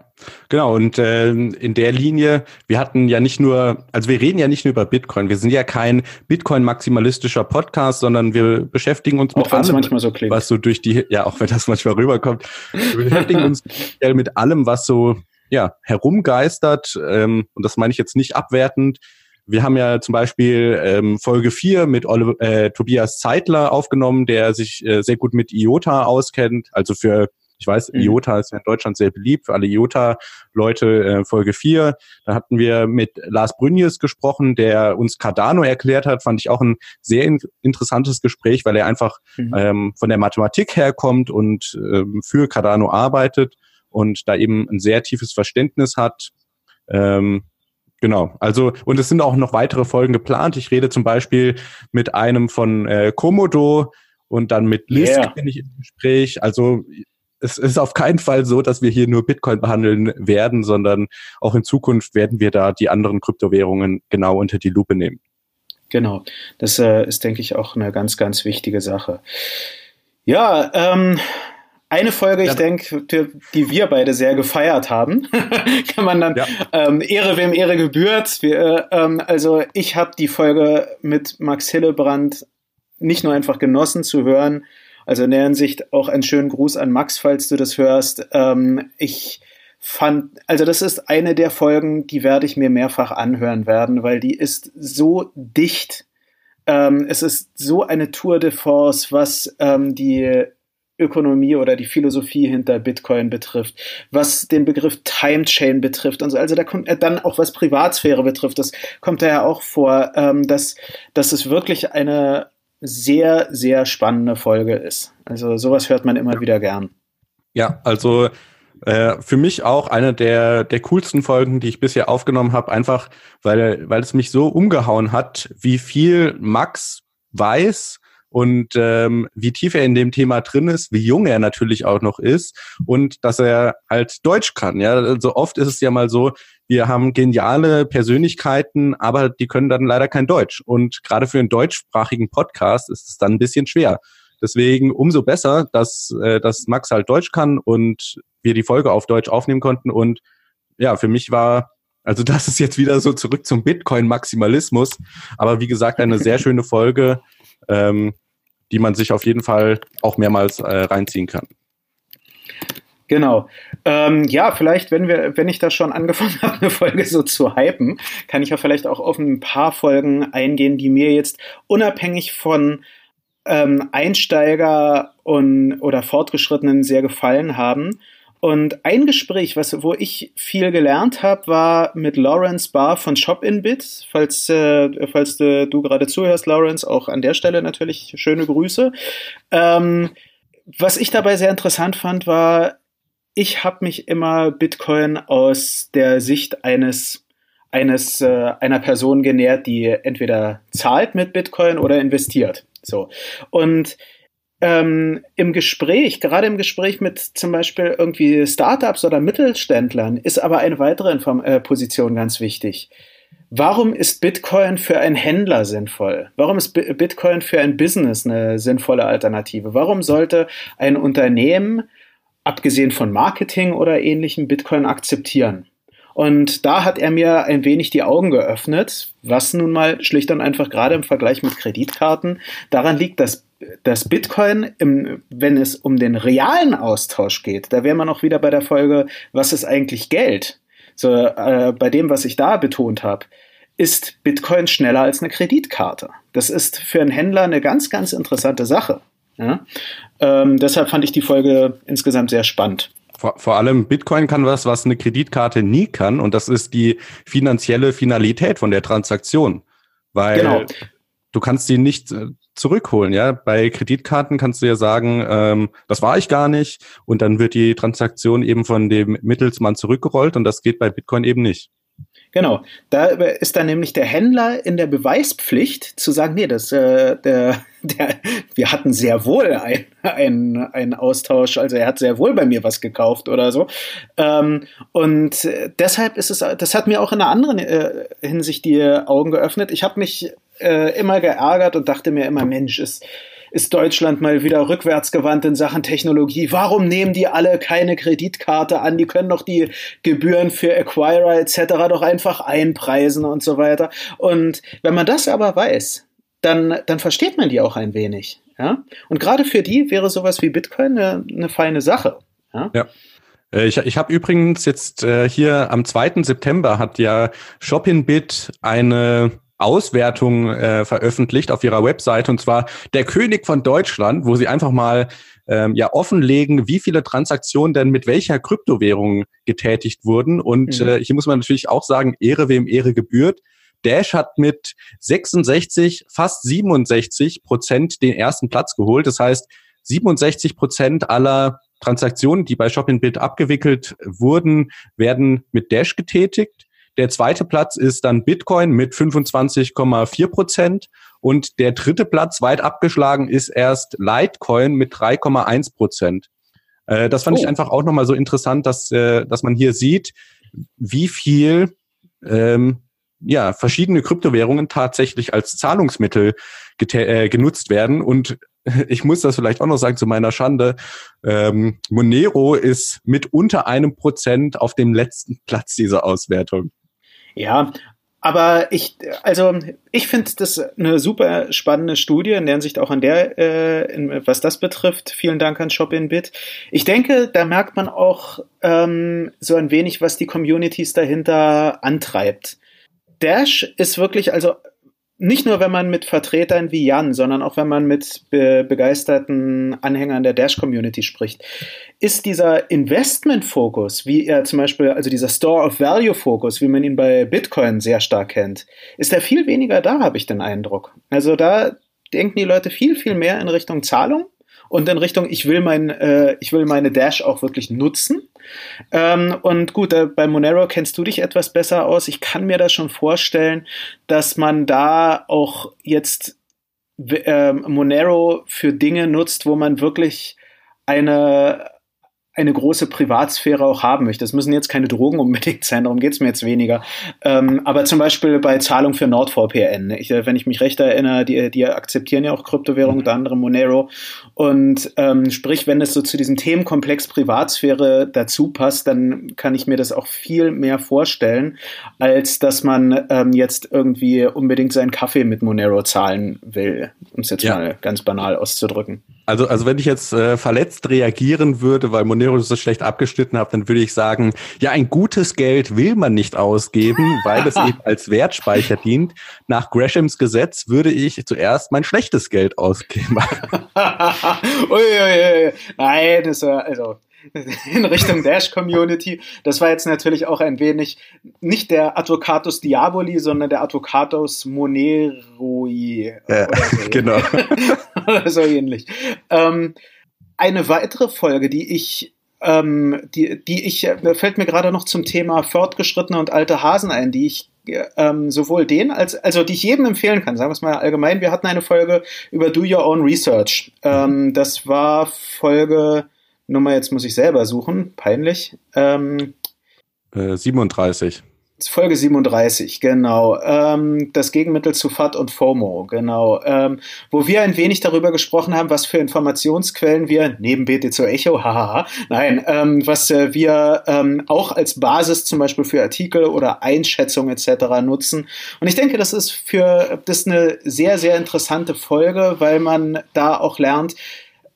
Genau, und äh, in der Linie, wir hatten ja nicht nur, also wir reden ja nicht nur über Bitcoin, wir sind ja kein Bitcoin-maximalistischer Podcast, sondern wir beschäftigen uns auch mit allem, manchmal so klingt. was so durch die, ja, auch wenn das manchmal rüberkommt, wir beschäftigen uns mit allem, was so ja, herumgeistert, ähm, und das meine ich jetzt nicht abwertend. Wir haben ja zum Beispiel ähm, Folge 4 mit Oliver, äh, Tobias Zeitler aufgenommen, der sich äh, sehr gut mit IOTA auskennt, also für ich weiß, mhm. IOTA ist ja in Deutschland sehr beliebt, für alle IOTA-Leute äh, Folge 4. Da hatten wir mit Lars Brünjes gesprochen, der uns Cardano erklärt hat, fand ich auch ein sehr in interessantes Gespräch, weil er einfach mhm. ähm, von der Mathematik herkommt und ähm, für Cardano arbeitet und da eben ein sehr tiefes Verständnis hat. Ähm, Genau, also und es sind auch noch weitere Folgen geplant. Ich rede zum Beispiel mit einem von äh, Komodo, und dann mit Lisk Yeah. bin ich im Gespräch. Also es ist auf keinen Fall so, dass wir hier nur Bitcoin behandeln werden, sondern auch in Zukunft werden wir da die anderen Kryptowährungen genau unter die Lupe nehmen. Genau, das äh, ist, denke ich, auch eine ganz, ganz wichtige Sache. Ja, ähm, eine Folge, ich Ja. denke, die, die wir beide sehr gefeiert haben, kann man dann Ja. ähm, Ehre wem Ehre gebührt. Wir, äh, ähm, also ich habe die Folge mit Max Hillebrand nicht nur einfach genossen zu hören, also in der Hinsicht auch einen schönen Gruß an Max, falls du das hörst. Ähm, ich fand, also das ist eine der Folgen, die werde ich mir mehrfach anhören werden, weil die ist so dicht. Ähm, es ist so eine Tour de force, was ähm, die Ökonomie oder die Philosophie hinter Bitcoin betrifft, was den Begriff Time Chain betrifft und so. Also da kommt äh, dann auch was Privatsphäre betrifft, das kommt da ja auch vor, ähm, dass, dass es wirklich eine sehr, sehr spannende Folge ist. Also sowas hört man immer wieder gern. Ja, also äh, für mich auch eine der, der coolsten Folgen, die ich bisher aufgenommen habe, einfach weil, weil es mich so umgehauen hat, wie viel Max weiß und ähm, wie tief er in dem Thema drin ist, wie jung er natürlich auch noch ist und dass er halt Deutsch kann. Ja, so also oft ist es ja mal so, wir haben geniale Persönlichkeiten, aber die können dann leider kein Deutsch. Und gerade für einen deutschsprachigen Podcast ist es dann ein bisschen schwer. Deswegen umso besser, dass, äh, dass Max halt Deutsch kann und wir die Folge auf Deutsch aufnehmen konnten. Und ja, für mich war, also das ist jetzt wieder so zurück zum Bitcoin-Maximalismus. Aber wie gesagt, eine sehr schöne Folge, ähm, die man sich auf jeden Fall auch mehrmals äh, reinziehen kann. Genau. Ähm, ja, vielleicht, wenn wir, wenn ich da schon angefangen habe, eine Folge so zu hypen, kann ich ja vielleicht auch auf ein paar Folgen eingehen, die mir jetzt unabhängig von ähm, Einsteiger und oder Fortgeschrittenen sehr gefallen haben. Und ein Gespräch, was, wo ich viel gelernt habe, war mit Lawrence Barr von Shopinbit. Falls, äh, falls äh, du gerade zuhörst, Lawrence, auch an der Stelle natürlich schöne Grüße. Ähm, was ich dabei sehr interessant fand, war, ich habe mich immer Bitcoin aus der Sicht eines eines äh, einer Person genährt, die entweder zahlt mit Bitcoin oder investiert. So und ähm, im Gespräch, gerade im Gespräch mit zum Beispiel irgendwie Startups oder Mittelständlern, ist aber eine weitere Inform äh, Position ganz wichtig. Warum ist Bitcoin für einen Händler sinnvoll? Warum ist B Bitcoin für ein Business eine sinnvolle Alternative? Warum sollte ein Unternehmen, abgesehen von Marketing oder ähnlichem, Bitcoin akzeptieren? Und da hat er mir ein wenig die Augen geöffnet, was nun mal schlicht und einfach gerade im Vergleich mit Kreditkarten daran liegt, dass das Bitcoin, im, wenn es um den realen Austausch geht, da wären wir noch wieder bei der Folge, was ist eigentlich Geld? So, äh, bei dem, was ich da betont habe, ist Bitcoin schneller als eine Kreditkarte. Das ist für einen Händler eine ganz, ganz interessante Sache. Ja? Ähm, deshalb fand ich die Folge insgesamt sehr spannend. Vor, vor allem Bitcoin kann was, was eine Kreditkarte nie kann, und das ist die finanzielle Finalität von der Transaktion. Weil Genau. du kannst die nicht äh, zurückholen, ja. Bei Kreditkarten kannst du ja sagen, ähm, das war ich gar nicht, und dann wird die Transaktion eben von dem Mittelsmann zurückgerollt, und das geht bei Bitcoin eben nicht. Genau, da ist dann nämlich der Händler in der Beweispflicht zu sagen, nee, das, äh, der, der, wir hatten sehr wohl ein, ein, einen Austausch, also er hat sehr wohl bei mir was gekauft oder so. Ähm, und deshalb ist es, das hat mir auch in einer anderen äh, Hinsicht die Augen geöffnet. Ich habe mich äh, immer geärgert und dachte mir immer, Mensch, ist ist Deutschland mal wieder rückwärtsgewandt in Sachen Technologie. Warum nehmen die alle keine Kreditkarte an? Die können doch die Gebühren für Acquirer etc. doch einfach einpreisen und so weiter. Und wenn man das aber weiß, dann, dann versteht man die auch ein wenig. Ja? Und gerade für die wäre sowas wie Bitcoin eine, eine feine Sache. Ja. ja. Ich, ich habe übrigens jetzt äh, hier am 2. September hat ja Shopinbit eine Auswertung äh, veröffentlicht auf ihrer Webseite und zwar der König von Deutschland, wo sie einfach mal ähm, ja offenlegen, wie viele Transaktionen denn mit welcher Kryptowährung getätigt wurden. Und mhm. äh, hier muss man natürlich auch sagen, Ehre wem Ehre gebührt. Dash hat mit 66, fast 67 Prozent den ersten Platz geholt. Das heißt, 67 Prozent aller Transaktionen, die bei Shopinbit abgewickelt wurden, werden mit Dash getätigt. Der zweite Platz ist dann Bitcoin mit 25,4 Prozent Und der dritte Platz, weit abgeschlagen, ist erst Litecoin mit 3,1 Prozent. Äh, das fand oh. ich einfach auch nochmal so interessant, dass, äh, dass man hier sieht, wie viel ähm, ja, verschiedene Kryptowährungen tatsächlich als Zahlungsmittel äh, genutzt werden. Und ich muss das vielleicht auch noch sagen zu meiner Schande. Ähm, Monero ist mit unter einem Prozent auf dem letzten Platz dieser Auswertung. Ja, aber ich, also ich finde das eine super spannende Studie, in der Hinsicht auch an der, äh, in, was das betrifft. Vielen Dank an Shopinbit. Ich denke, da merkt man auch ähm, so ein wenig, was die Communities dahinter antreibt. Dash ist wirklich, also nicht nur, wenn man mit Vertretern wie Jan, sondern auch wenn man mit be begeisterten Anhängern der Dash-Community spricht, ist dieser Investment-Fokus, wie er zum Beispiel, also dieser Store-of-Value-Fokus, wie man ihn bei Bitcoin sehr stark kennt, ist er viel weniger da, habe ich den Eindruck. Also da denken die Leute viel, viel mehr in Richtung Zahlung und in Richtung, ich will mein, äh, ich will meine Dash auch wirklich nutzen. Ähm, und gut, äh, bei Monero kennst du dich etwas besser aus. Ich kann mir das schon vorstellen, dass man da auch jetzt äh, Monero für Dinge nutzt, wo man wirklich eine eine große Privatsphäre auch haben möchte. Das müssen jetzt keine Drogen unbedingt sein, darum geht's mir jetzt weniger. Ähm, aber zum Beispiel bei Zahlung für NordVPN. Ich, äh, wenn ich mich recht erinnere, die, die akzeptieren ja auch Kryptowährungen, unter anderem Monero. Und ähm, sprich, wenn es so zu diesem Themenkomplex Privatsphäre dazu passt, dann kann ich mir das auch viel mehr vorstellen, als dass man ähm, jetzt irgendwie unbedingt seinen Kaffee mit Monero zahlen will, um es jetzt ja. mal ganz banal auszudrücken. Also, also wenn ich jetzt äh, verletzt reagieren würde, weil Monero so schlecht abgeschnitten hat, dann würde ich sagen, ja, ein gutes Geld will man nicht ausgeben, weil es eben als Wertspeicher dient. Nach Greshams Gesetz würde ich zuerst mein schlechtes Geld ausgeben. ui, ui, ui. Nein, das war, also in Richtung Dash-Community. Das war jetzt natürlich auch ein wenig nicht der Advocatus Diaboli, sondern der Advocatus Moneroi. Ja, so genau. oder so ähnlich. Ähm, eine weitere Folge, die ich ähm, die, die ich, äh, fällt mir gerade noch zum Thema fortgeschrittene und alte Hasen ein, die ich ähm, sowohl den als, also die ich jedem empfehlen kann, sagen wir es mal allgemein. Wir hatten eine Folge über Do Your Own Research. Ähm, das war Folge Nummer, jetzt muss ich selber suchen, peinlich. Ähm, äh, 37. Folge 37, genau. Ähm, das Gegenmittel zu FAT und FOMO, genau. Ähm, wo wir ein wenig darüber gesprochen haben, was für Informationsquellen wir, neben BTC Echo, hahaha, nein, ähm, was äh, wir ähm, auch als Basis zum Beispiel für Artikel oder Einschätzungen etc. nutzen. Und ich denke, das ist für, das ist eine sehr, sehr interessante Folge, weil man da auch lernt,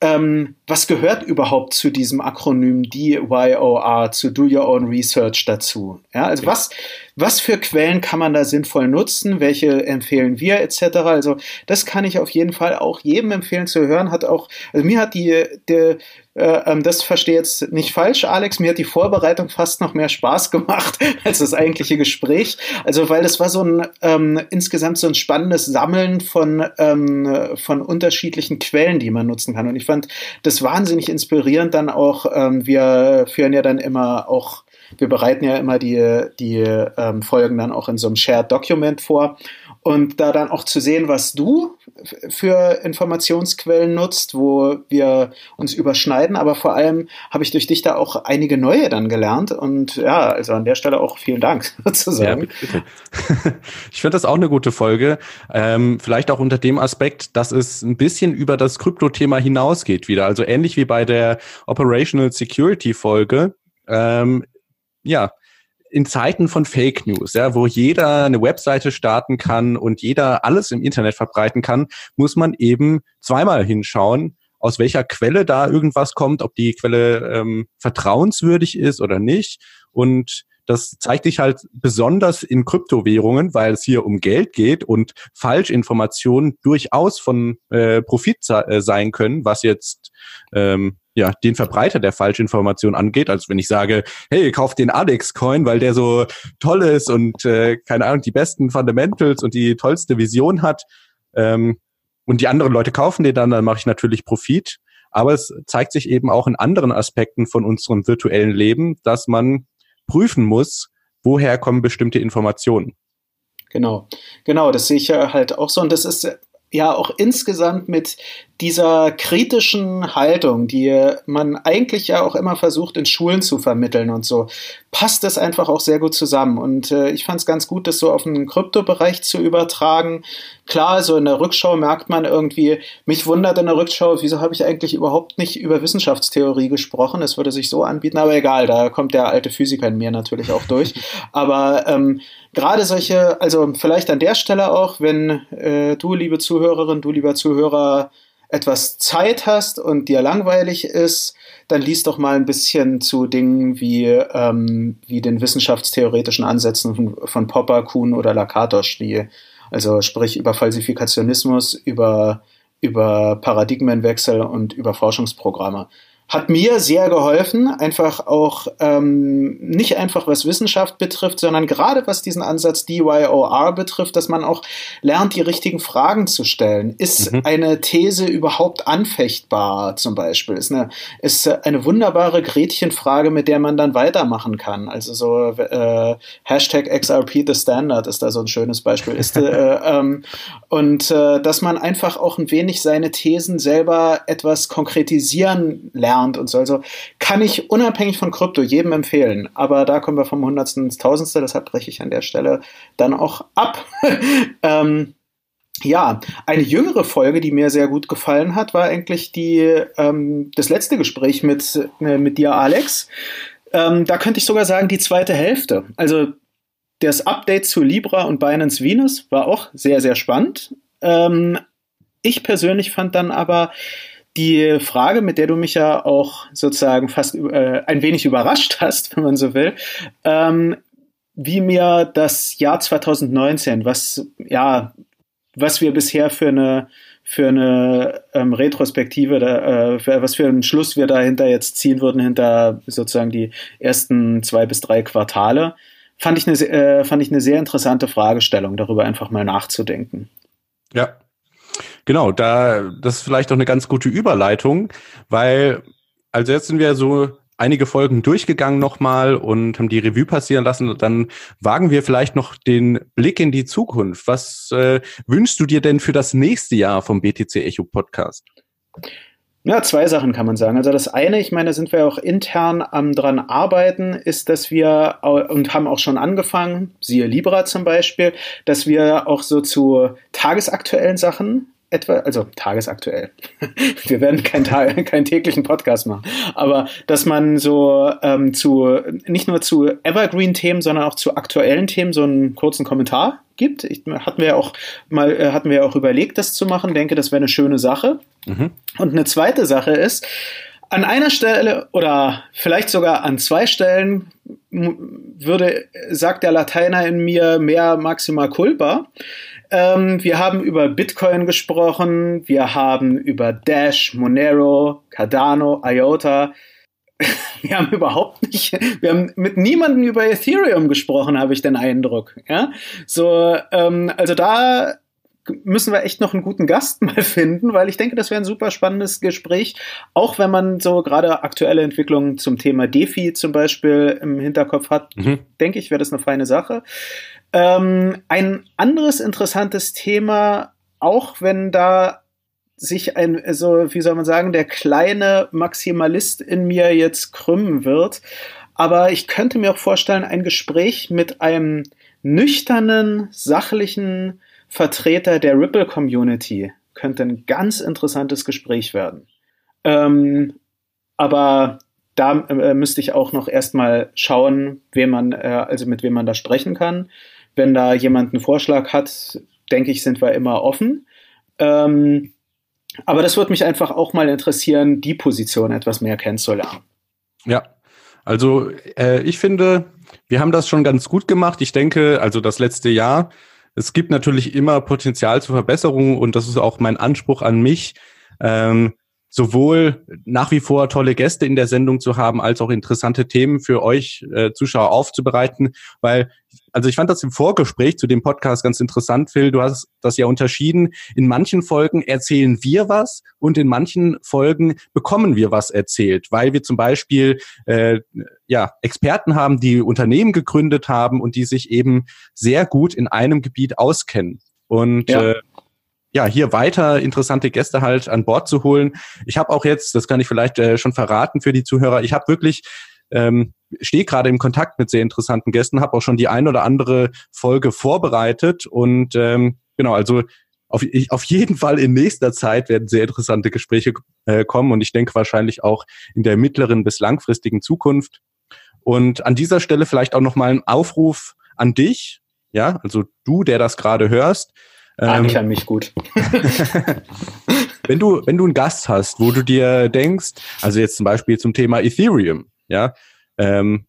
ähm, was gehört überhaupt zu diesem Akronym DYOR, zu Do Your Own Research dazu? Ja, also was, was für Quellen kann man da sinnvoll nutzen? Welche empfehlen wir etc.? Also das kann ich auf jeden Fall auch jedem empfehlen zu hören. Hat auch, also mir hat die, der, äh, ähm, das verstehe jetzt nicht falsch, Alex. Mir hat die Vorbereitung fast noch mehr Spaß gemacht als das eigentliche Gespräch. Also, weil es war so ein ähm, insgesamt so ein spannendes Sammeln von, ähm, von unterschiedlichen Quellen, die man nutzen kann. Und ich fand das wahnsinnig inspirierend dann auch. Ähm, wir führen ja dann immer auch wir bereiten ja immer die, die ähm, Folgen dann auch in so einem Shared Document vor und da dann auch zu sehen, was du für Informationsquellen nutzt, wo wir uns überschneiden. Aber vor allem habe ich durch dich da auch einige neue dann gelernt. Und ja, also an der Stelle auch vielen Dank sozusagen. Ja, bitte. Ich finde das auch eine gute Folge. Ähm, vielleicht auch unter dem Aspekt, dass es ein bisschen über das Krypto-Thema hinausgeht wieder. Also ähnlich wie bei der Operational Security Folge. Ähm, ja, in Zeiten von Fake News, ja, wo jeder eine Webseite starten kann und jeder alles im Internet verbreiten kann, muss man eben zweimal hinschauen, aus welcher Quelle da irgendwas kommt, ob die Quelle ähm, vertrauenswürdig ist oder nicht. Und das zeigt sich halt besonders in Kryptowährungen, weil es hier um Geld geht und Falschinformationen durchaus von äh, Profit äh, sein können, was jetzt ähm, ja, den Verbreiter der Falschinformation angeht. Also wenn ich sage, hey, kauf den Alex-Coin, weil der so toll ist und äh, keine Ahnung, die besten Fundamentals und die tollste Vision hat, ähm, und die anderen Leute kaufen den dann, dann mache ich natürlich Profit. Aber es zeigt sich eben auch in anderen Aspekten von unserem virtuellen Leben, dass man prüfen muss, woher kommen bestimmte Informationen. Genau, genau, das sehe ich ja halt auch so. Und das ist ja auch insgesamt mit dieser kritischen Haltung, die man eigentlich ja auch immer versucht in Schulen zu vermitteln und so, passt das einfach auch sehr gut zusammen. Und äh, ich fand es ganz gut, das so auf den Kryptobereich zu übertragen. Klar, so in der Rückschau merkt man irgendwie, mich wundert in der Rückschau, wieso habe ich eigentlich überhaupt nicht über Wissenschaftstheorie gesprochen? Es würde sich so anbieten, aber egal, da kommt der alte Physiker in mir natürlich auch durch. aber ähm, gerade solche, also vielleicht an der Stelle auch, wenn äh, du, liebe Zuhörerin, du, lieber Zuhörer, etwas Zeit hast und dir langweilig ist, dann liest doch mal ein bisschen zu Dingen wie, ähm, wie den wissenschaftstheoretischen Ansätzen von, von Popper, Kuhn oder Lakatos, die, also sprich über Falsifikationismus, über, über Paradigmenwechsel und über Forschungsprogramme hat mir sehr geholfen, einfach auch ähm, nicht einfach was Wissenschaft betrifft, sondern gerade was diesen Ansatz DYOR betrifft, dass man auch lernt, die richtigen Fragen zu stellen. Ist mhm. eine These überhaupt anfechtbar zum Beispiel? Ist eine, ist eine wunderbare Gretchenfrage, mit der man dann weitermachen kann. Also so äh, Hashtag XRP the Standard ist da so ein schönes Beispiel. Ist, äh, ähm, und äh, dass man einfach auch ein wenig seine Thesen selber etwas konkretisieren lernt gelernt und so. Also kann ich unabhängig von Krypto jedem empfehlen. Aber da kommen wir vom Hundertsten ins Tausendste, deshalb breche ich an der Stelle dann auch ab. ähm, ja, eine jüngere Folge, die mir sehr gut gefallen hat, war eigentlich die, ähm, das letzte Gespräch mit, äh, mit dir, Alex. Ähm, da könnte ich sogar sagen, die zweite Hälfte. Also das Update zu Libra und Binance Venus war auch sehr, sehr spannend. Ähm, ich persönlich fand dann aber die Frage, mit der du mich ja auch sozusagen fast äh, ein wenig überrascht hast, wenn man so will, ähm, wie mir das Jahr 2019, was ja, was wir bisher für eine für eine ähm, Retrospektive, da, äh, was für einen Schluss wir dahinter jetzt ziehen würden hinter sozusagen die ersten zwei bis drei Quartale, fand ich eine äh, fand ich eine sehr interessante Fragestellung, darüber einfach mal nachzudenken. Ja, Genau, da das ist vielleicht auch eine ganz gute Überleitung, weil also jetzt sind wir so einige Folgen durchgegangen nochmal und haben die Revue passieren lassen. Und dann wagen wir vielleicht noch den Blick in die Zukunft. Was äh, wünschst du dir denn für das nächste Jahr vom BTC Echo Podcast? Ja, zwei Sachen kann man sagen. Also das eine, ich meine, sind wir auch intern am dran arbeiten, ist, dass wir und haben auch schon angefangen, siehe Libra zum Beispiel, dass wir auch so zu tagesaktuellen Sachen etwa, also tagesaktuell. Wir werden keinen keinen täglichen Podcast machen, aber dass man so ähm, zu nicht nur zu Evergreen-Themen, sondern auch zu aktuellen Themen so einen kurzen Kommentar gibt. Ich, hatten wir auch mal, äh, hatten wir auch überlegt, das zu machen. Denke, das wäre eine schöne Sache. Mhm. Und eine zweite Sache ist, an einer Stelle oder vielleicht sogar an zwei Stellen würde, sagt der Lateiner in mir mehr maximal culpa. Ähm, wir haben über Bitcoin gesprochen, wir haben über Dash, Monero, Cardano, IOTA. Wir haben überhaupt nicht, wir haben mit niemandem über Ethereum gesprochen, habe ich den Eindruck. Ja, so, ähm, also da müssen wir echt noch einen guten Gast mal finden, weil ich denke, das wäre ein super spannendes Gespräch, auch wenn man so gerade aktuelle Entwicklungen zum Thema DeFi zum Beispiel im Hinterkopf hat, mhm. denke ich, wäre das eine feine Sache. Ähm, ein anderes interessantes Thema, auch wenn da sich ein, so, wie soll man sagen, der kleine Maximalist in mir jetzt krümmen wird. Aber ich könnte mir auch vorstellen, ein Gespräch mit einem nüchternen, sachlichen Vertreter der Ripple Community könnte ein ganz interessantes Gespräch werden. Ähm, aber da äh, müsste ich auch noch erstmal schauen, wem man, äh, also mit wem man da sprechen kann. Wenn da jemand einen Vorschlag hat, denke ich, sind wir immer offen. Ähm, aber das würde mich einfach auch mal interessieren, die Position etwas mehr kennenzulernen. Ja, also äh, ich finde, wir haben das schon ganz gut gemacht. Ich denke, also das letzte Jahr, es gibt natürlich immer Potenzial zur Verbesserung und das ist auch mein Anspruch an mich. Ähm, sowohl nach wie vor tolle Gäste in der Sendung zu haben, als auch interessante Themen für euch äh, Zuschauer aufzubereiten, weil also ich fand das im Vorgespräch zu dem Podcast ganz interessant, Phil. Du hast das ja unterschieden. In manchen Folgen erzählen wir was und in manchen Folgen bekommen wir was erzählt, weil wir zum Beispiel äh, ja Experten haben, die Unternehmen gegründet haben und die sich eben sehr gut in einem Gebiet auskennen. Und ja. äh, ja, hier weiter interessante Gäste halt an Bord zu holen. Ich habe auch jetzt, das kann ich vielleicht äh, schon verraten für die Zuhörer, ich habe wirklich ähm, stehe gerade im Kontakt mit sehr interessanten Gästen, habe auch schon die ein oder andere Folge vorbereitet und ähm, genau, also auf, ich, auf jeden Fall in nächster Zeit werden sehr interessante Gespräche äh, kommen und ich denke wahrscheinlich auch in der mittleren bis langfristigen Zukunft. Und an dieser Stelle vielleicht auch nochmal ein Aufruf an dich, ja, also du, der das gerade hörst. Ah, ähm, ich an mich gut. wenn du, wenn du einen Gast hast, wo du dir denkst, also jetzt zum Beispiel zum Thema Ethereum, ja, ähm,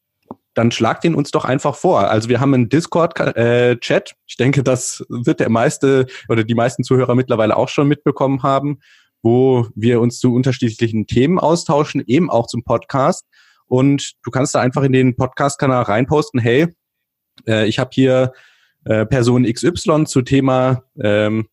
dann schlag den uns doch einfach vor. Also wir haben einen Discord-Chat. Äh, ich denke, das wird der meiste oder die meisten Zuhörer mittlerweile auch schon mitbekommen haben, wo wir uns zu unterschiedlichen Themen austauschen, eben auch zum Podcast. Und du kannst da einfach in den Podcast-Kanal reinposten, hey, äh, ich habe hier äh, Person XY zu Thema ähm,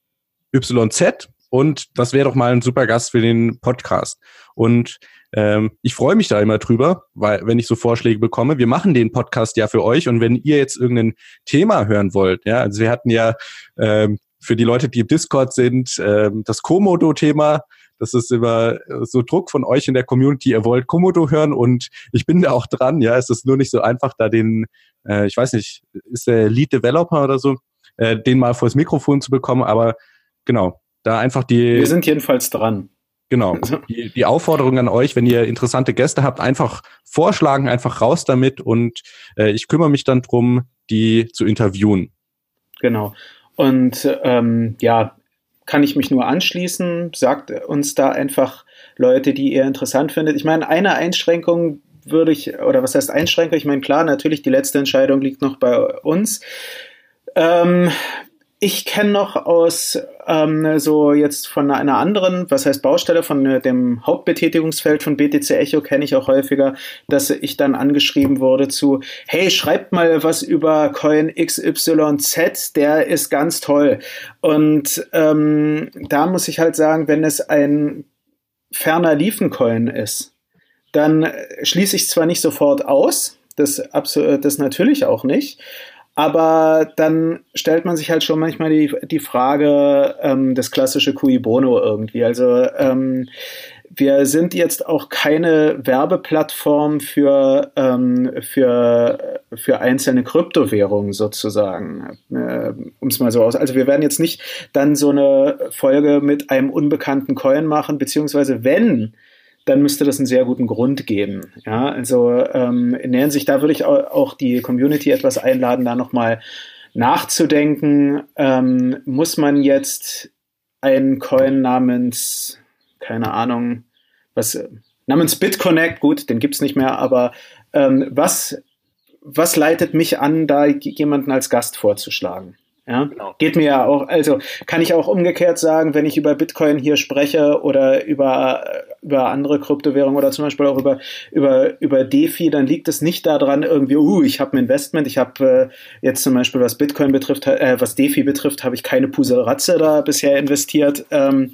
YZ und das wäre doch mal ein super Gast für den Podcast. Und ähm, ich freue mich da immer drüber, weil wenn ich so Vorschläge bekomme, wir machen den Podcast ja für euch und wenn ihr jetzt irgendein Thema hören wollt, ja, also wir hatten ja ähm, für die Leute, die im Discord sind, ähm, das Komodo-Thema. Das ist immer so Druck von euch in der Community. Ihr wollt Komodo hören und ich bin da auch dran. Ja, es ist nur nicht so einfach, da den, äh, ich weiß nicht, ist der Lead Developer oder so, äh, den mal vors Mikrofon zu bekommen. Aber genau, da einfach die. Wir sind jedenfalls dran. Genau. Die, die, Aufforderung an euch, wenn ihr interessante Gäste habt, einfach vorschlagen, einfach raus damit und äh, ich kümmere mich dann drum, die zu interviewen. Genau. Und ähm, ja, kann ich mich nur anschließen. Sagt uns da einfach Leute, die ihr interessant findet. Ich meine, eine Einschränkung würde ich, oder was heißt Einschränkung? Ich meine, klar, natürlich, die letzte Entscheidung liegt noch bei uns. Ähm, ich kenne noch aus ähm, so jetzt von einer anderen, was heißt Baustelle, von äh, dem Hauptbetätigungsfeld von BTC Echo kenne ich auch häufiger, dass ich dann angeschrieben wurde zu, hey, schreibt mal was über Coin XYZ, der ist ganz toll. Und ähm, da muss ich halt sagen, wenn es ein ferner Liefen-Coin ist, dann schließe ich zwar nicht sofort aus, das, das natürlich auch nicht, aber dann stellt man sich halt schon manchmal die, die Frage, ähm, das klassische Cui Bono irgendwie. Also ähm, wir sind jetzt auch keine Werbeplattform für, ähm, für, für einzelne Kryptowährungen sozusagen, äh, um es mal so aus. Also wir werden jetzt nicht dann so eine Folge mit einem unbekannten Coin machen, beziehungsweise wenn, dann müsste das einen sehr guten Grund geben. Ja, also ähm, in der Hinsicht, da würde ich auch die Community etwas einladen, da nochmal nachzudenken. Ähm, muss man jetzt einen Coin namens, keine Ahnung, was, namens BitConnect, gut, den gibt's nicht mehr, aber ähm, was, was leitet mich an, da jemanden als Gast vorzuschlagen? Ja, genau. geht mir ja auch, also kann ich auch umgekehrt sagen, wenn ich über Bitcoin hier spreche oder über, über andere Kryptowährungen oder zum Beispiel auch über, über, über DeFi, dann liegt es nicht daran irgendwie, uh, ich habe ein Investment, ich habe äh, jetzt zum Beispiel was Bitcoin betrifft, äh, was DeFi betrifft, habe ich keine Puseratze da bisher investiert, ähm,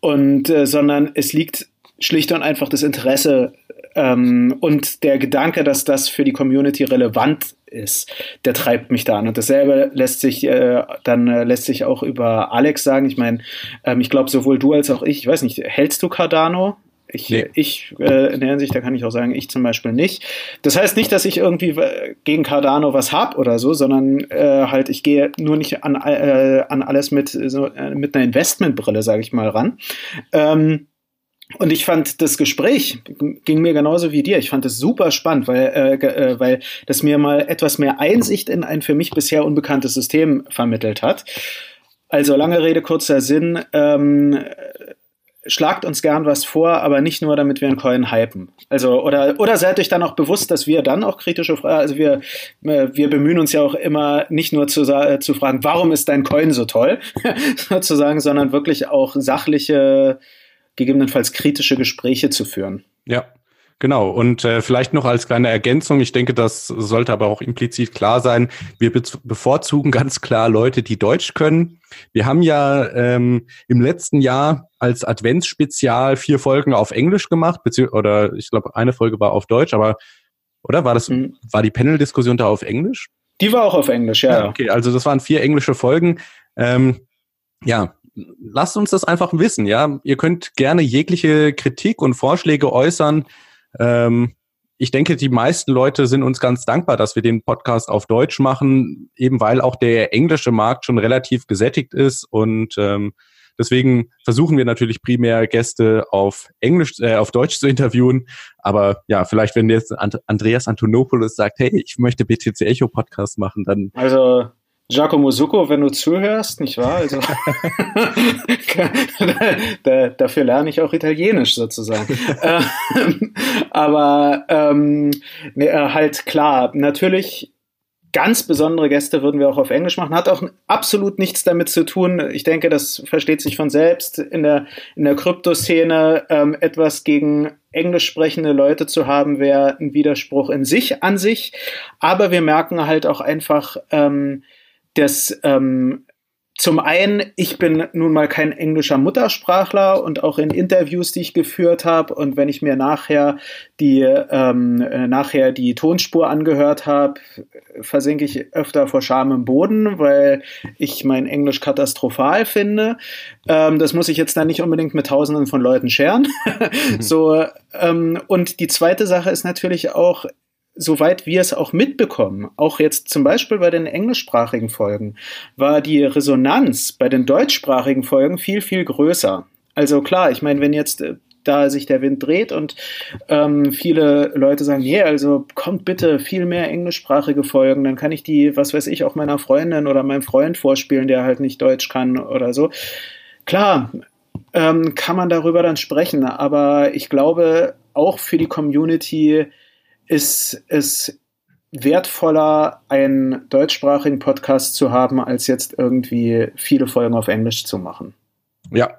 und, äh, sondern es liegt schlicht und einfach das Interesse ähm, und der Gedanke, dass das für die Community relevant ist, der treibt mich da an. Und dasselbe lässt sich äh, dann äh, lässt sich auch über Alex sagen. Ich meine, ähm, ich glaube sowohl du als auch ich, ich weiß nicht, hältst du Cardano? Ich, nee. ich äh, in der Hinsicht, da kann ich auch sagen, ich zum Beispiel nicht. Das heißt nicht, dass ich irgendwie äh, gegen Cardano was hab oder so, sondern äh, halt, ich gehe nur nicht an, äh, an alles mit, so, äh, mit einer Investmentbrille, sage ich mal, ran. Ähm, und ich fand das Gespräch ging mir genauso wie dir. Ich fand es super spannend, weil, äh, äh, weil das mir mal etwas mehr Einsicht in ein für mich bisher unbekanntes System vermittelt hat. Also lange Rede, kurzer Sinn. Ähm, schlagt uns gern was vor, aber nicht nur, damit wir einen Coin hypen. Also, oder, oder seid euch dann auch bewusst, dass wir dann auch kritische Fragen, also wir, äh, wir bemühen uns ja auch immer nicht nur zu, äh, zu fragen, warum ist dein Coin so toll, sozusagen, sondern wirklich auch sachliche gegebenenfalls kritische Gespräche zu führen. Ja, Genau, und äh, vielleicht noch als kleine Ergänzung, ich denke, das sollte aber auch implizit klar sein, wir be bevorzugen ganz klar Leute, die Deutsch können. Wir haben ja ähm, im letzten Jahr als Adventsspezial vier Folgen auf Englisch gemacht, oder ich glaube, eine Folge war auf Deutsch, aber oder war das, mhm. war die Panel-Diskussion da auf Englisch? Die war auch auf Englisch, ja. ja okay, also das waren vier englische Folgen. Ähm, ja, lasst uns das einfach wissen, ja. Ihr könnt gerne jegliche Kritik und Vorschläge äußern. Ähm, ich denke, die meisten Leute sind uns ganz dankbar, dass wir den Podcast auf Deutsch machen, eben weil auch der englische Markt schon relativ gesättigt ist und ähm, deswegen versuchen wir natürlich primär Gäste auf Englisch, äh, auf Deutsch zu interviewen. Aber ja, vielleicht wenn jetzt Andreas Antonopoulos sagt, hey, ich möchte BTC Echo Podcast machen, dann also Giacomo Succo, wenn du zuhörst, nicht wahr? Also, da, dafür lerne ich auch Italienisch sozusagen. Ähm, aber ähm, ne, äh, halt klar, natürlich ganz besondere Gäste würden wir auch auf Englisch machen. Hat auch absolut nichts damit zu tun. Ich denke, das versteht sich von selbst in der, in der Kryptoszene ähm, etwas gegen englisch sprechende Leute zu haben, wäre ein Widerspruch in sich an sich. Aber wir merken halt auch einfach, ähm, dass ähm, zum einen, ich bin nun mal kein englischer Muttersprachler und auch in Interviews, die ich geführt habe und wenn ich mir nachher die ähm, äh, nachher die Tonspur angehört habe, versinke ich öfter vor Scham im Boden, weil ich mein Englisch katastrophal finde. Ähm, das muss ich jetzt dann nicht unbedingt mit Tausenden von Leuten scheren. Mhm. so ähm, und die zweite Sache ist natürlich auch soweit wir es auch mitbekommen, auch jetzt zum Beispiel bei den englischsprachigen Folgen, war die Resonanz bei den deutschsprachigen Folgen viel, viel größer. Also klar, ich meine, wenn jetzt äh, da sich der Wind dreht und ähm, viele Leute sagen, yeah, also kommt bitte viel mehr englischsprachige Folgen, dann kann ich die, was weiß ich, auch meiner Freundin oder meinem Freund vorspielen, der halt nicht Deutsch kann oder so. Klar, ähm, kann man darüber dann sprechen, aber ich glaube, auch für die Community ist es wertvoller, einen deutschsprachigen Podcast zu haben, als jetzt irgendwie viele Folgen auf Englisch zu machen. Ja,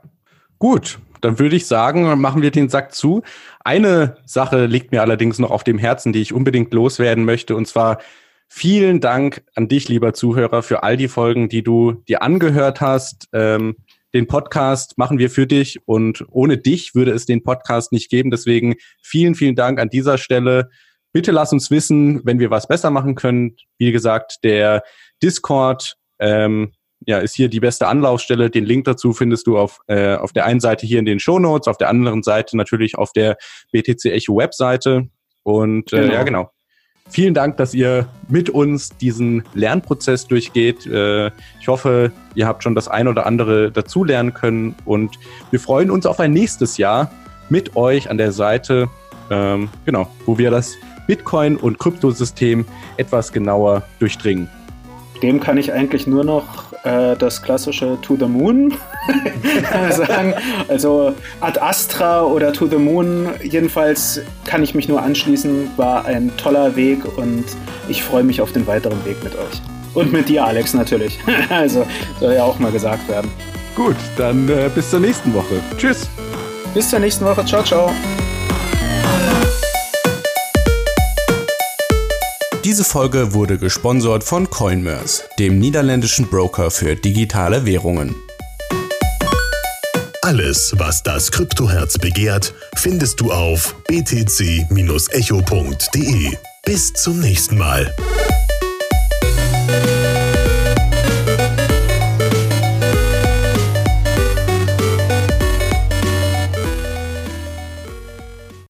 gut. Dann würde ich sagen, machen wir den Sack zu. Eine Sache liegt mir allerdings noch auf dem Herzen, die ich unbedingt loswerden möchte, und zwar vielen Dank an dich, lieber Zuhörer, für all die Folgen, die du dir angehört hast. Ähm, den Podcast machen wir für dich und ohne dich würde es den Podcast nicht geben. Deswegen vielen, vielen Dank an dieser Stelle. Bitte lass uns wissen, wenn wir was besser machen können. Wie gesagt, der Discord ähm, ja, ist hier die beste Anlaufstelle. Den Link dazu findest du auf, äh, auf der einen Seite hier in den Show Notes, auf der anderen Seite natürlich auf der BTC Echo Webseite. Und äh, genau. ja, genau. Vielen Dank, dass ihr mit uns diesen Lernprozess durchgeht. Äh, ich hoffe, ihr habt schon das ein oder andere dazulernen können und wir freuen uns auf ein nächstes Jahr mit euch an der Seite, ähm, genau, wo wir das Bitcoin und Kryptosystem etwas genauer durchdringen. Dem kann ich eigentlich nur noch äh, das klassische To the Moon sagen. Also Ad Astra oder To the Moon, jedenfalls kann ich mich nur anschließen, war ein toller Weg und ich freue mich auf den weiteren Weg mit euch. Und mit dir, Alex, natürlich. also soll ja auch mal gesagt werden. Gut, dann äh, bis zur nächsten Woche. Tschüss. Bis zur nächsten Woche. Ciao, ciao. Diese Folge wurde gesponsert von Coinmerse, dem niederländischen Broker für digitale Währungen. Alles, was das Kryptoherz begehrt, findest du auf btc-echo.de. Bis zum nächsten Mal.